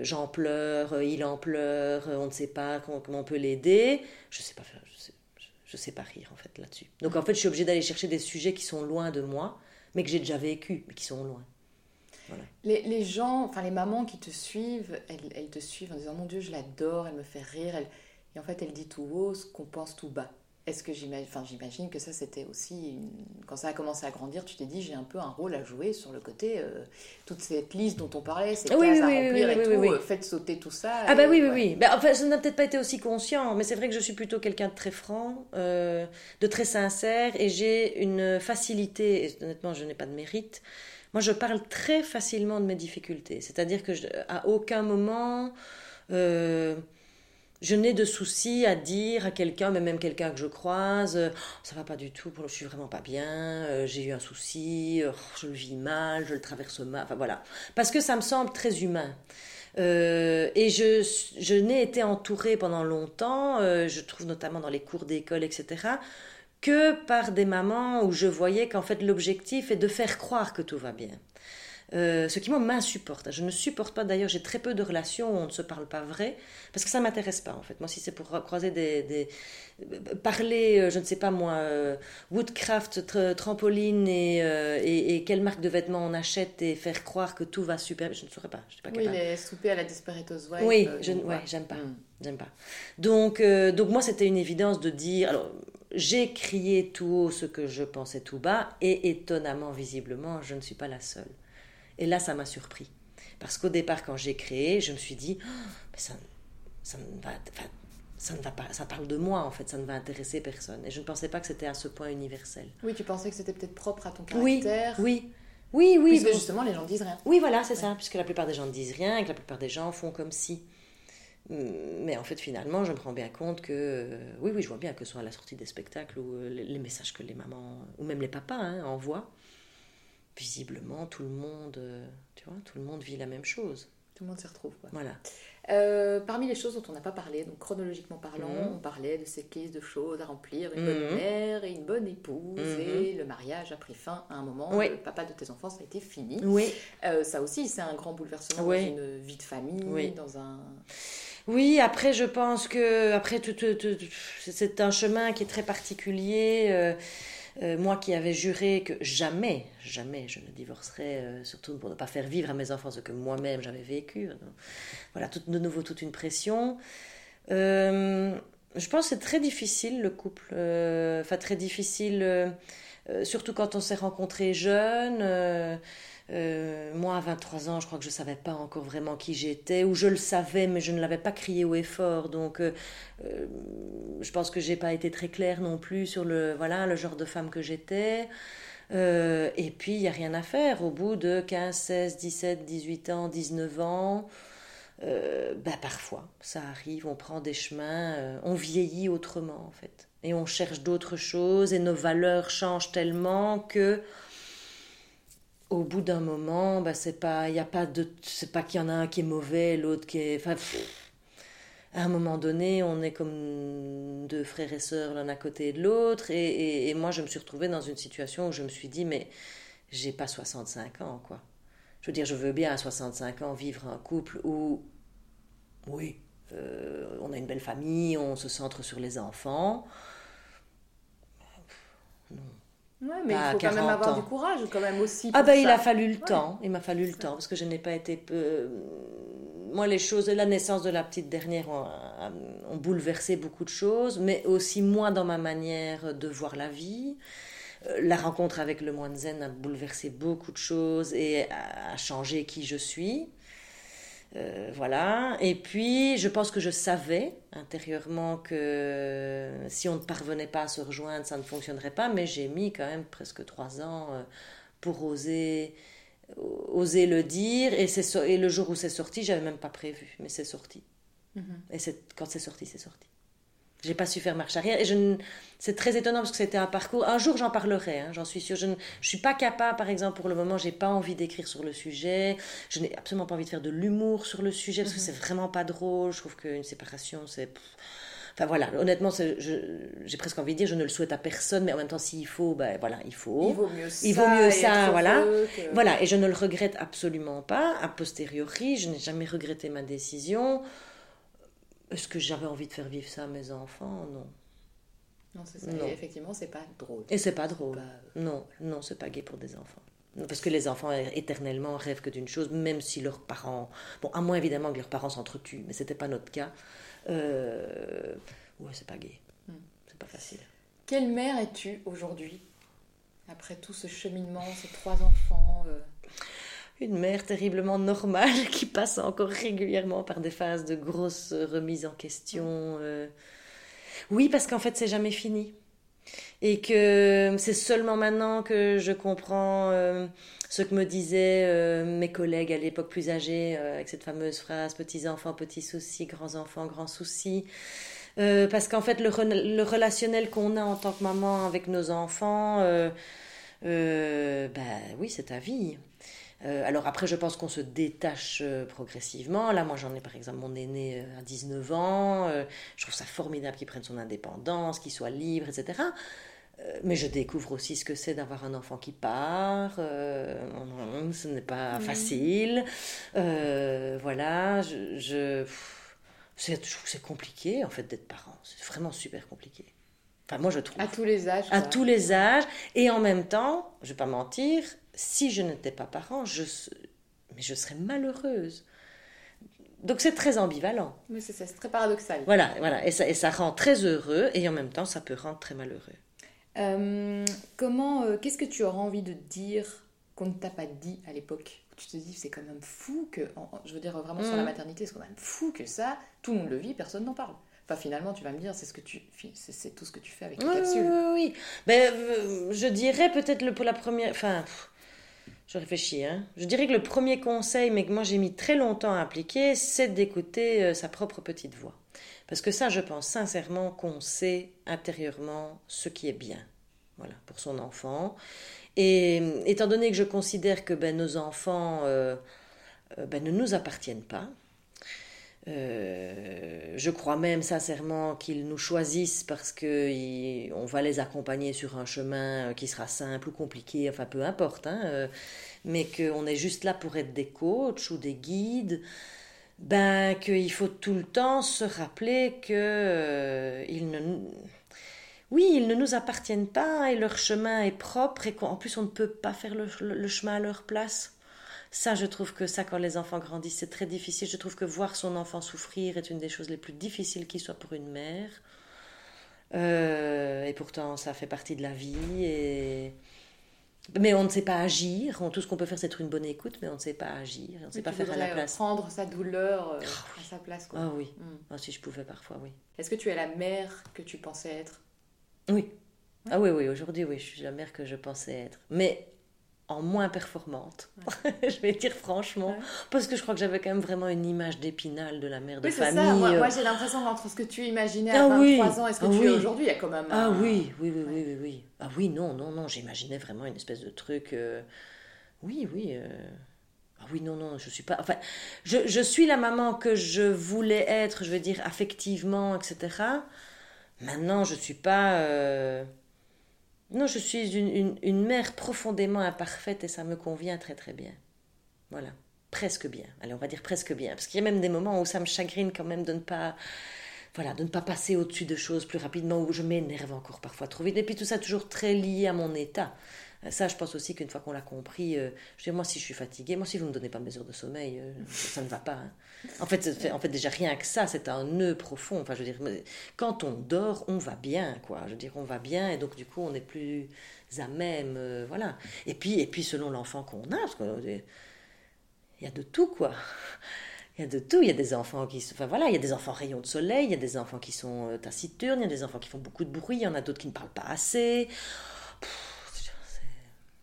j'en pleure, il en pleure, on ne sait pas comment, on peut l'aider. Je ne sais pas faire, je sais, pas rire, en fait, là-dessus. Donc, en fait, je suis obligée d'aller chercher des sujets qui sont loin de moi, mais que j'ai déjà vécu, mais qui sont loin. Les, les, gens, enfin les mamans qui te suivent, elles, elles, te suivent en disant Mon Dieu, je l'adore, elle me fait rire. Elle... Et en fait, elle dit tout haut ce qu'on pense tout bas. Est-ce que j'imagine, enfin, j'imagine que ça c'était aussi, quand ça a commencé à grandir, tu t'es dit j'ai un peu un rôle à jouer sur le côté, euh, toute cette liste dont on parlait, ces oui, cases oui, à remplir oui, et tout, euh, faites sauter tout ça. Ah bah oui, oui, oui. Ben, enfin, ça n'a peut-être pas été aussi conscient, mais c'est vrai que je suis plutôt quelqu'un de très franc, euh, de très sincère, et j'ai une facilité, et honnêtement je n'ai pas de mérite, moi, je parle très facilement de mes difficultés. C'est-à-dire que à aucun moment, euh, je n'ai de soucis à dire à quelqu'un, mais même quelqu'un que je croise, euh, ça va pas du tout, je suis vraiment pas bien, euh, j'ai eu un souci, je le vis mal, je le traverse mal, enfin voilà. Parce que ça me semble très humain. et je, je n'ai été entourée pendant longtemps, je trouve notamment dans les cours d'école, etc., que par des mamans où je voyais qu'en fait l'objectif est de faire croire que tout va bien. Euh, ce qui moi m'insupporte. Je ne supporte pas d'ailleurs, j'ai très peu de relations où on ne se parle pas vrai, parce que ça m'intéresse pas en fait. Moi, si c'est pour croiser des, des, parler, euh, je ne sais pas moi, euh, woodcraft, trampoline et, et, et, quelle marque de vêtements on achète et faire croire que tout va super, je ne saurais pas. Je suis pas oui, les soupers à la Desperate Wife. Oui, je, ouais, j'aime pas, hmm. j'aime pas. Donc, donc moi, c'était une évidence de dire. Alors, j'ai crié tout haut ce que je pensais tout bas, et étonnamment, visiblement, je ne suis pas la seule. Et là, ça m'a surpris. Parce qu'au départ, quand j'ai créé, je me suis dit, oh, mais ça, ça, ne va, ça ne va pas, ça parle de moi en fait, ça ne va intéresser personne. Et je ne pensais pas que c'était à ce point universel. Oui, tu pensais que c'était peut-être propre à ton caractère. Oui, oui. Oui, oui. Puisque justement, les gens ne disent rien. Oui, voilà, c'est ça. Puisque la plupart des gens ne disent rien et que la plupart des gens font comme si. Mais en fait, finalement, je me rends bien compte que, oui, oui, je vois bien que ce soit à la sortie des spectacles ou euh, les, messages que les mamans, ou même les papas, hein, envoient, visiblement, tout le monde, euh, tu vois, tout le monde vit la même chose. Tout le monde s'y retrouve, quoi. Voilà. parmi les choses dont on n'a pas parlé, donc chronologiquement parlant, mhm. on parlait de ces caisses de choses à remplir, une bonne mhm. mère et une bonne épouse, mhm. et le mariage a pris fin à un moment. Oui. Le papa de tes enfants, ça a été fini. Oui. ça aussi, c'est un grand bouleversement dans une vie de famille, dans un. Oui, après, je pense que après tout, c'est un chemin qui est très particulier. Euh, euh, moi qui avais juré que jamais, jamais je ne divorcerais, euh, surtout pour ne pas faire vivre à mes enfants ce que moi-même j'avais vécu. voilà, tout, de nouveau toute une pression. je pense que c'est très difficile le couple, enfin très difficile, surtout quand on s'est rencontrés jeunes. Euh, moi, à 23 ans, je crois que je ne savais pas encore vraiment qui j'étais, ou je le savais, mais je ne l'avais pas crié haut et fort. Donc, euh, euh, je pense que j'ai pas été très claire non plus sur le, voilà, le genre de femme que j'étais. et puis, il n'y a rien à faire. Au bout de 15, 16, 17, 18 ans, 19 ans, bah, parfois, ça arrive, on prend des chemins, on vieillit autrement, en fait. Et on cherche d'autres choses, et nos valeurs changent tellement que au bout d'un moment, bah, c'est pas, y a pas de, c'est pas qu'il y en a un qui est mauvais, l'autre qui est, enfin, à un moment donné, on est comme deux frères et sœurs l'un à côté de l'autre, et, et, moi, je me suis retrouvée dans une situation où je me suis dit, mais j'ai pas 65 ans, quoi. Je veux dire, je veux bien à 65 ans vivre un couple où, oui, euh, on a une belle famille, on se centre sur les enfants. Ouais, mais il faut quand même avoir du courage, quand même aussi. Ah ben, il a fallu le temps. Il m'a fallu le temps parce que je n'ai pas été. peu Moi, les choses, la naissance de la petite dernière ont, bouleversé beaucoup de choses, mais aussi moi dans ma manière de voir la vie. Euh, la rencontre avec le moine zen a bouleversé beaucoup de choses et a changé qui je suis. Euh, voilà. Et puis, je pense que je savais intérieurement que si on ne parvenait pas à se rejoindre, ça ne fonctionnerait pas. Mais j'ai mis quand même presque trois ans euh, pour oser, oser le dire. Et, et le jour où c'est sorti, j'avais même pas prévu, mais c'est sorti. Mm-hmm. Et quand c'est sorti, c'est sorti. J'ai pas su faire marche arrière. Et je c'est très étonnant parce que c'était un parcours. Un jour, j'en parlerai, hein, j'en suis sûre. Je ne je suis pas capable, par exemple, pour le moment, j'ai pas envie d'écrire sur le sujet. Je n'ai absolument pas envie de faire de l'humour sur le sujet parce que mhm. c'est vraiment pas drôle. Je trouve qu'une séparation, c'est. Enfin voilà, honnêtement, j'ai presque envie de dire, je ne le souhaite à personne, mais en même temps, s'il faut, ben voilà, il faut. Il vaut mieux ça. Il vaut mieux ça, voilà. Voilà, et je ne le regrette absolument pas. A posteriori, je n'ai jamais regretté ma décision. Est-ce que j'avais envie de faire vivre ça à mes enfants? Non. Non, c'est ça. effectivement, c'est pas drôle. Et c'est pas drôle. Non, non, c'est pas gai pour des enfants. Parce que les enfants éternellement rêvent que d'une chose, même si leurs parents. Bon, à moins évidemment que leurs parents s'entretuent, mais c'était pas notre cas. Euh... Ouais, c'est pas gai. Hmm. C'est pas facile. Quelle mère es-tu aujourd'hui Après tout ce cheminement, ces trois enfants euh, une mère terriblement normale qui passe encore régulièrement par des phases de grosses remises en question. Euh. Oui, parce qu'en fait, c'est jamais fini. Et que c'est seulement maintenant que je comprends euh, ce que me disaient euh, mes collègues à l'époque plus âgés, avec cette fameuse phrase petits enfants, petits soucis, grands enfants, grands soucis. parce qu'en fait, le, relationnel qu'on a en tant que maman avec nos enfants, ben oui, c'est ta vie. Euh, alors après, je pense qu'on se détache euh, progressivement. Là, moi, j'en ai par exemple mon aîné euh, à 19 ans. je trouve ça formidable qu'il prenne son indépendance, qu'il soit libre, etc. mais je découvre aussi ce que c'est d'avoir un enfant qui part. ce n'est pas facile. voilà, je, je c'est compliqué en fait d'être parent. C'est vraiment super compliqué. Enfin, moi, je trouve. À tous les âges. À tous les âges. Et en même temps, je vais pas mentir, si je n'étais pas parent, je, mais je serais malheureuse. Donc c'est très ambivalent. Mais c'est très paradoxal. Voilà, voilà. Et ça, et ça rend très heureux et en même temps ça peut rendre très malheureux. Euh, comment, euh, qu'est-ce que tu auras envie de dire qu'on ne t'a pas dit à l'époque? Tu te dis c'est quand même fou que, je veux dire vraiment sur la mm. maternité, c'est quand même fou que ça, tout le monde le vit, personne n'en parle. Enfin, finalement, tu vas me dire, c'est ce que tu, c'est tout ce que tu fais avec les capsules. Oui, oui, oui. Ben, euh, je dirais peut-être pour la première, enfin, Je réfléchis. Hein. Je dirais que le premier conseil, mais que moi j'ai mis très longtemps à appliquer, c'est d'écouter euh, sa propre petite voix. Parce que ça, je pense sincèrement qu'on sait intérieurement ce qui est bien. Voilà, pour son enfant. Et étant donné que je considère que ben, nos enfants euh, euh, ben, ne nous appartiennent pas, euh, je crois même sincèrement qu'ils nous choisissent parce qu'on va les accompagner sur un chemin qui sera simple ou compliqué, enfin peu importe, hein, mais qu'on est juste là pour être des coachs ou des guides ben qu'il faut tout le temps se rappeler que euh, ils ne oui, ils ne nous appartiennent pas et leur chemin est propre et qu'en plus on ne peut pas faire le, chemin à leur place. Ça, je trouve que ça, quand les enfants grandissent, c'est très difficile. Je trouve que voir son enfant souffrir est une des choses les plus difficiles qui soit pour une mère. Euh, et pourtant, ça fait partie de la vie et mais on ne sait pas agir. Tout ce qu'on peut faire, c'est être une bonne écoute, mais on ne sait pas agir. On ne sait pas faire à la place. Prendre sa douleur euh, ah à sa place. Quoi. Ah oui. Hmm. Ah, si je pouvais parfois, oui. Est-ce que tu es la mère que tu pensais être? Oui. Ah oui, oui. Aujourd'hui, oui, je suis la mère que je pensais être. Mais en moins performante, je vais dire franchement, parce que je crois que j'avais quand même vraiment une image d'épinal de la mère de famille. Ça. Moi, moi j'ai l'impression qu'entre ce que tu imaginais à 23 ans et ce que ah tu es aujourd'hui, il y a quand même. Ah oui, oui, oui, oui, oui, oui. Ah oui, non, non, non, j'imaginais vraiment une espèce de truc. Euh, oui, oui. Euh, ah oui, non, non, je suis pas. Enfin, je, je suis la maman que je voulais être, je veux dire, affectivement, etc. Maintenant, je suis pas. Euh, non, je suis une, mère profondément imparfaite et ça me convient très très bien. Voilà, presque bien. Allez, on va dire presque bien. Parce qu'il y a même des moments où ça me chagrine quand même de ne pas, voilà, de ne pas passer au-dessus de choses plus rapidement, où je m'énerve encore parfois trop vite. Et puis tout ça toujours très lié à mon état. Ça, je pense aussi qu'une fois qu'on l'a compris, euh, je dis, moi, si je suis fatiguée, moi, si vous ne me donnez pas mes heures de sommeil, euh, ça ne va pas. Hein. En, fait, en fait, déjà, rien que ça, c'est un nœud profond. Enfin, je veux dire, quand on dort, on va bien, quoi. Je veux dire, on va bien, et donc, du coup, on est plus à même, euh, voilà. Et puis, et puis selon l'enfant qu'on a, parce qu'il y a de tout, quoi. Il y a de tout. Il y a des enfants qui Enfin voilà, il y a des enfants rayons de soleil, il y a des enfants qui sont taciturnes, il y a des enfants qui font beaucoup de bruit, il y en a d'autres qui ne parlent pas assez.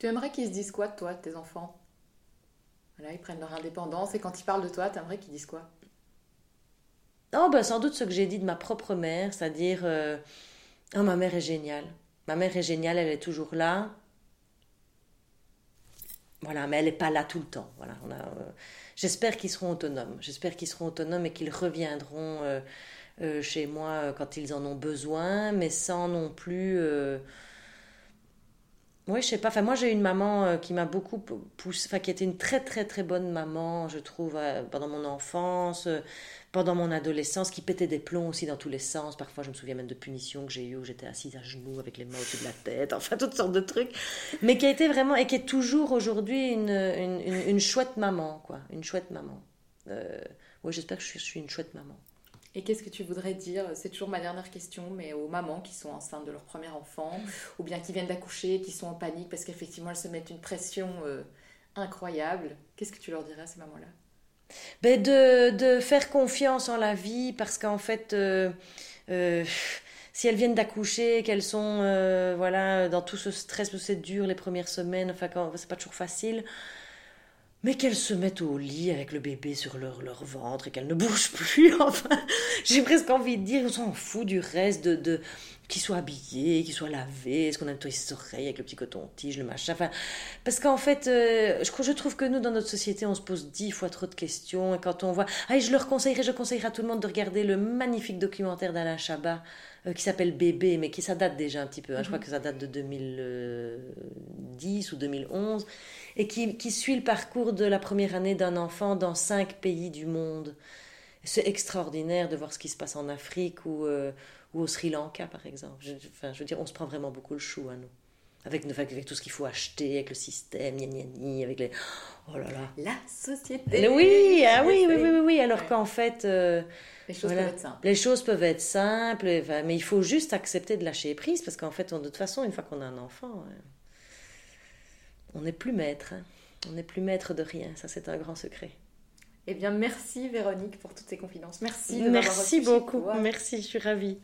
Tu aimerais qu'ils se disent quoi de toi, de tes enfants? Ils prennent leur indépendance et quand ils parlent de toi, tu aimerais qu'ils disent quoi? Oh, ben sans doute ce que j'ai dit de ma propre mère, c'est-à-dire euh, Oh, ma mère est géniale. Ma mère est géniale, elle est toujours là. Voilà, mais elle n'est pas là tout le temps. Voilà, euh, j'espère qu'ils seront autonomes. J'espère qu'ils seront autonomes et qu'ils reviendront euh, chez moi quand ils en ont besoin, mais sans non plus oui, je sais pas. Enfin, moi, j'ai une maman euh, qui m'a beaucoup poussé, enfin, qui était une très, très, très bonne maman, je trouve, euh, pendant mon enfance, euh, pendant mon adolescence, qui pétait des plombs aussi dans tous les sens. Parfois, je me souviens même de punitions que j'ai eues où j'étais assise à genoux avec les mains au-dessus de la tête, enfin, toutes sortes de trucs. Mais qui a été vraiment, et qui est toujours aujourd'hui une, une, chouette maman, quoi. Une chouette maman. oui, j'espère que je suis une chouette maman. Et qu'est-ce que tu voudrais dire? C'est toujours ma dernière question, mais aux mamans qui sont enceintes de leur premier enfant, ou bien qui viennent d'accoucher, qui sont en panique parce qu'effectivement elles se mettent une pression euh, incroyable. Qu'est-ce que tu leur dirais à ces mamans-là? Ben de, de, faire confiance en la vie, parce qu'en fait, euh, euh, si elles viennent d'accoucher, qu'elles sont voilà dans tout ce stress, tout c'est dur les premières semaines, enfin c'est pas toujours facile mais qu'elles se mettent au lit avec le bébé sur leur, leur ventre et qu'elles ne bougent plus. Enfin, j'ai presque envie de dire, on s'en fout du reste, de, de qu'ils soient habillés, qu'ils soient lavés, est-ce qu'on a nettoyé ses oreilles avec le petit coton-tige, le machin. Enfin, parce qu'en fait, euh, je, je trouve que nous, dans notre société, on se pose dix fois trop de questions. Et quand on voit. Ah, je leur conseillerais, je conseillerais à tout le monde de regarder le magnifique documentaire d'Alain Chabat qui s'appelle Bébé, mais qui ça date déjà un petit peu. Hein. Je crois mhm. que ça date de 2010 ou 2011 et qui, qui, suit le parcours de la première année d'un enfant dans cinq pays du monde. C'est extraordinaire de voir ce qui se passe en Afrique ou, euh, ou au Sri Lanka, par exemple. Je, enfin, je veux dire, on se prend vraiment beaucoup le chou à nous. Avec, avec, tout ce qu'il faut acheter, avec le système, gna, avec les... Oh là là. La société. Oui, ah oui, oui, oui, oui, alors qu'en fait... Euh, les choses peuvent être simples. Les choses peuvent être simples, mais il faut juste accepter de lâcher prise, parce qu'en fait, de toute façon, une fois qu'on a un enfant on n'est plus maître. Hein. On n'est plus maître de rien. Ça, c'est un grand secret. Eh bien, merci Véronique pour toutes ces confidences. Merci. merci beaucoup. Merci, je suis ravie.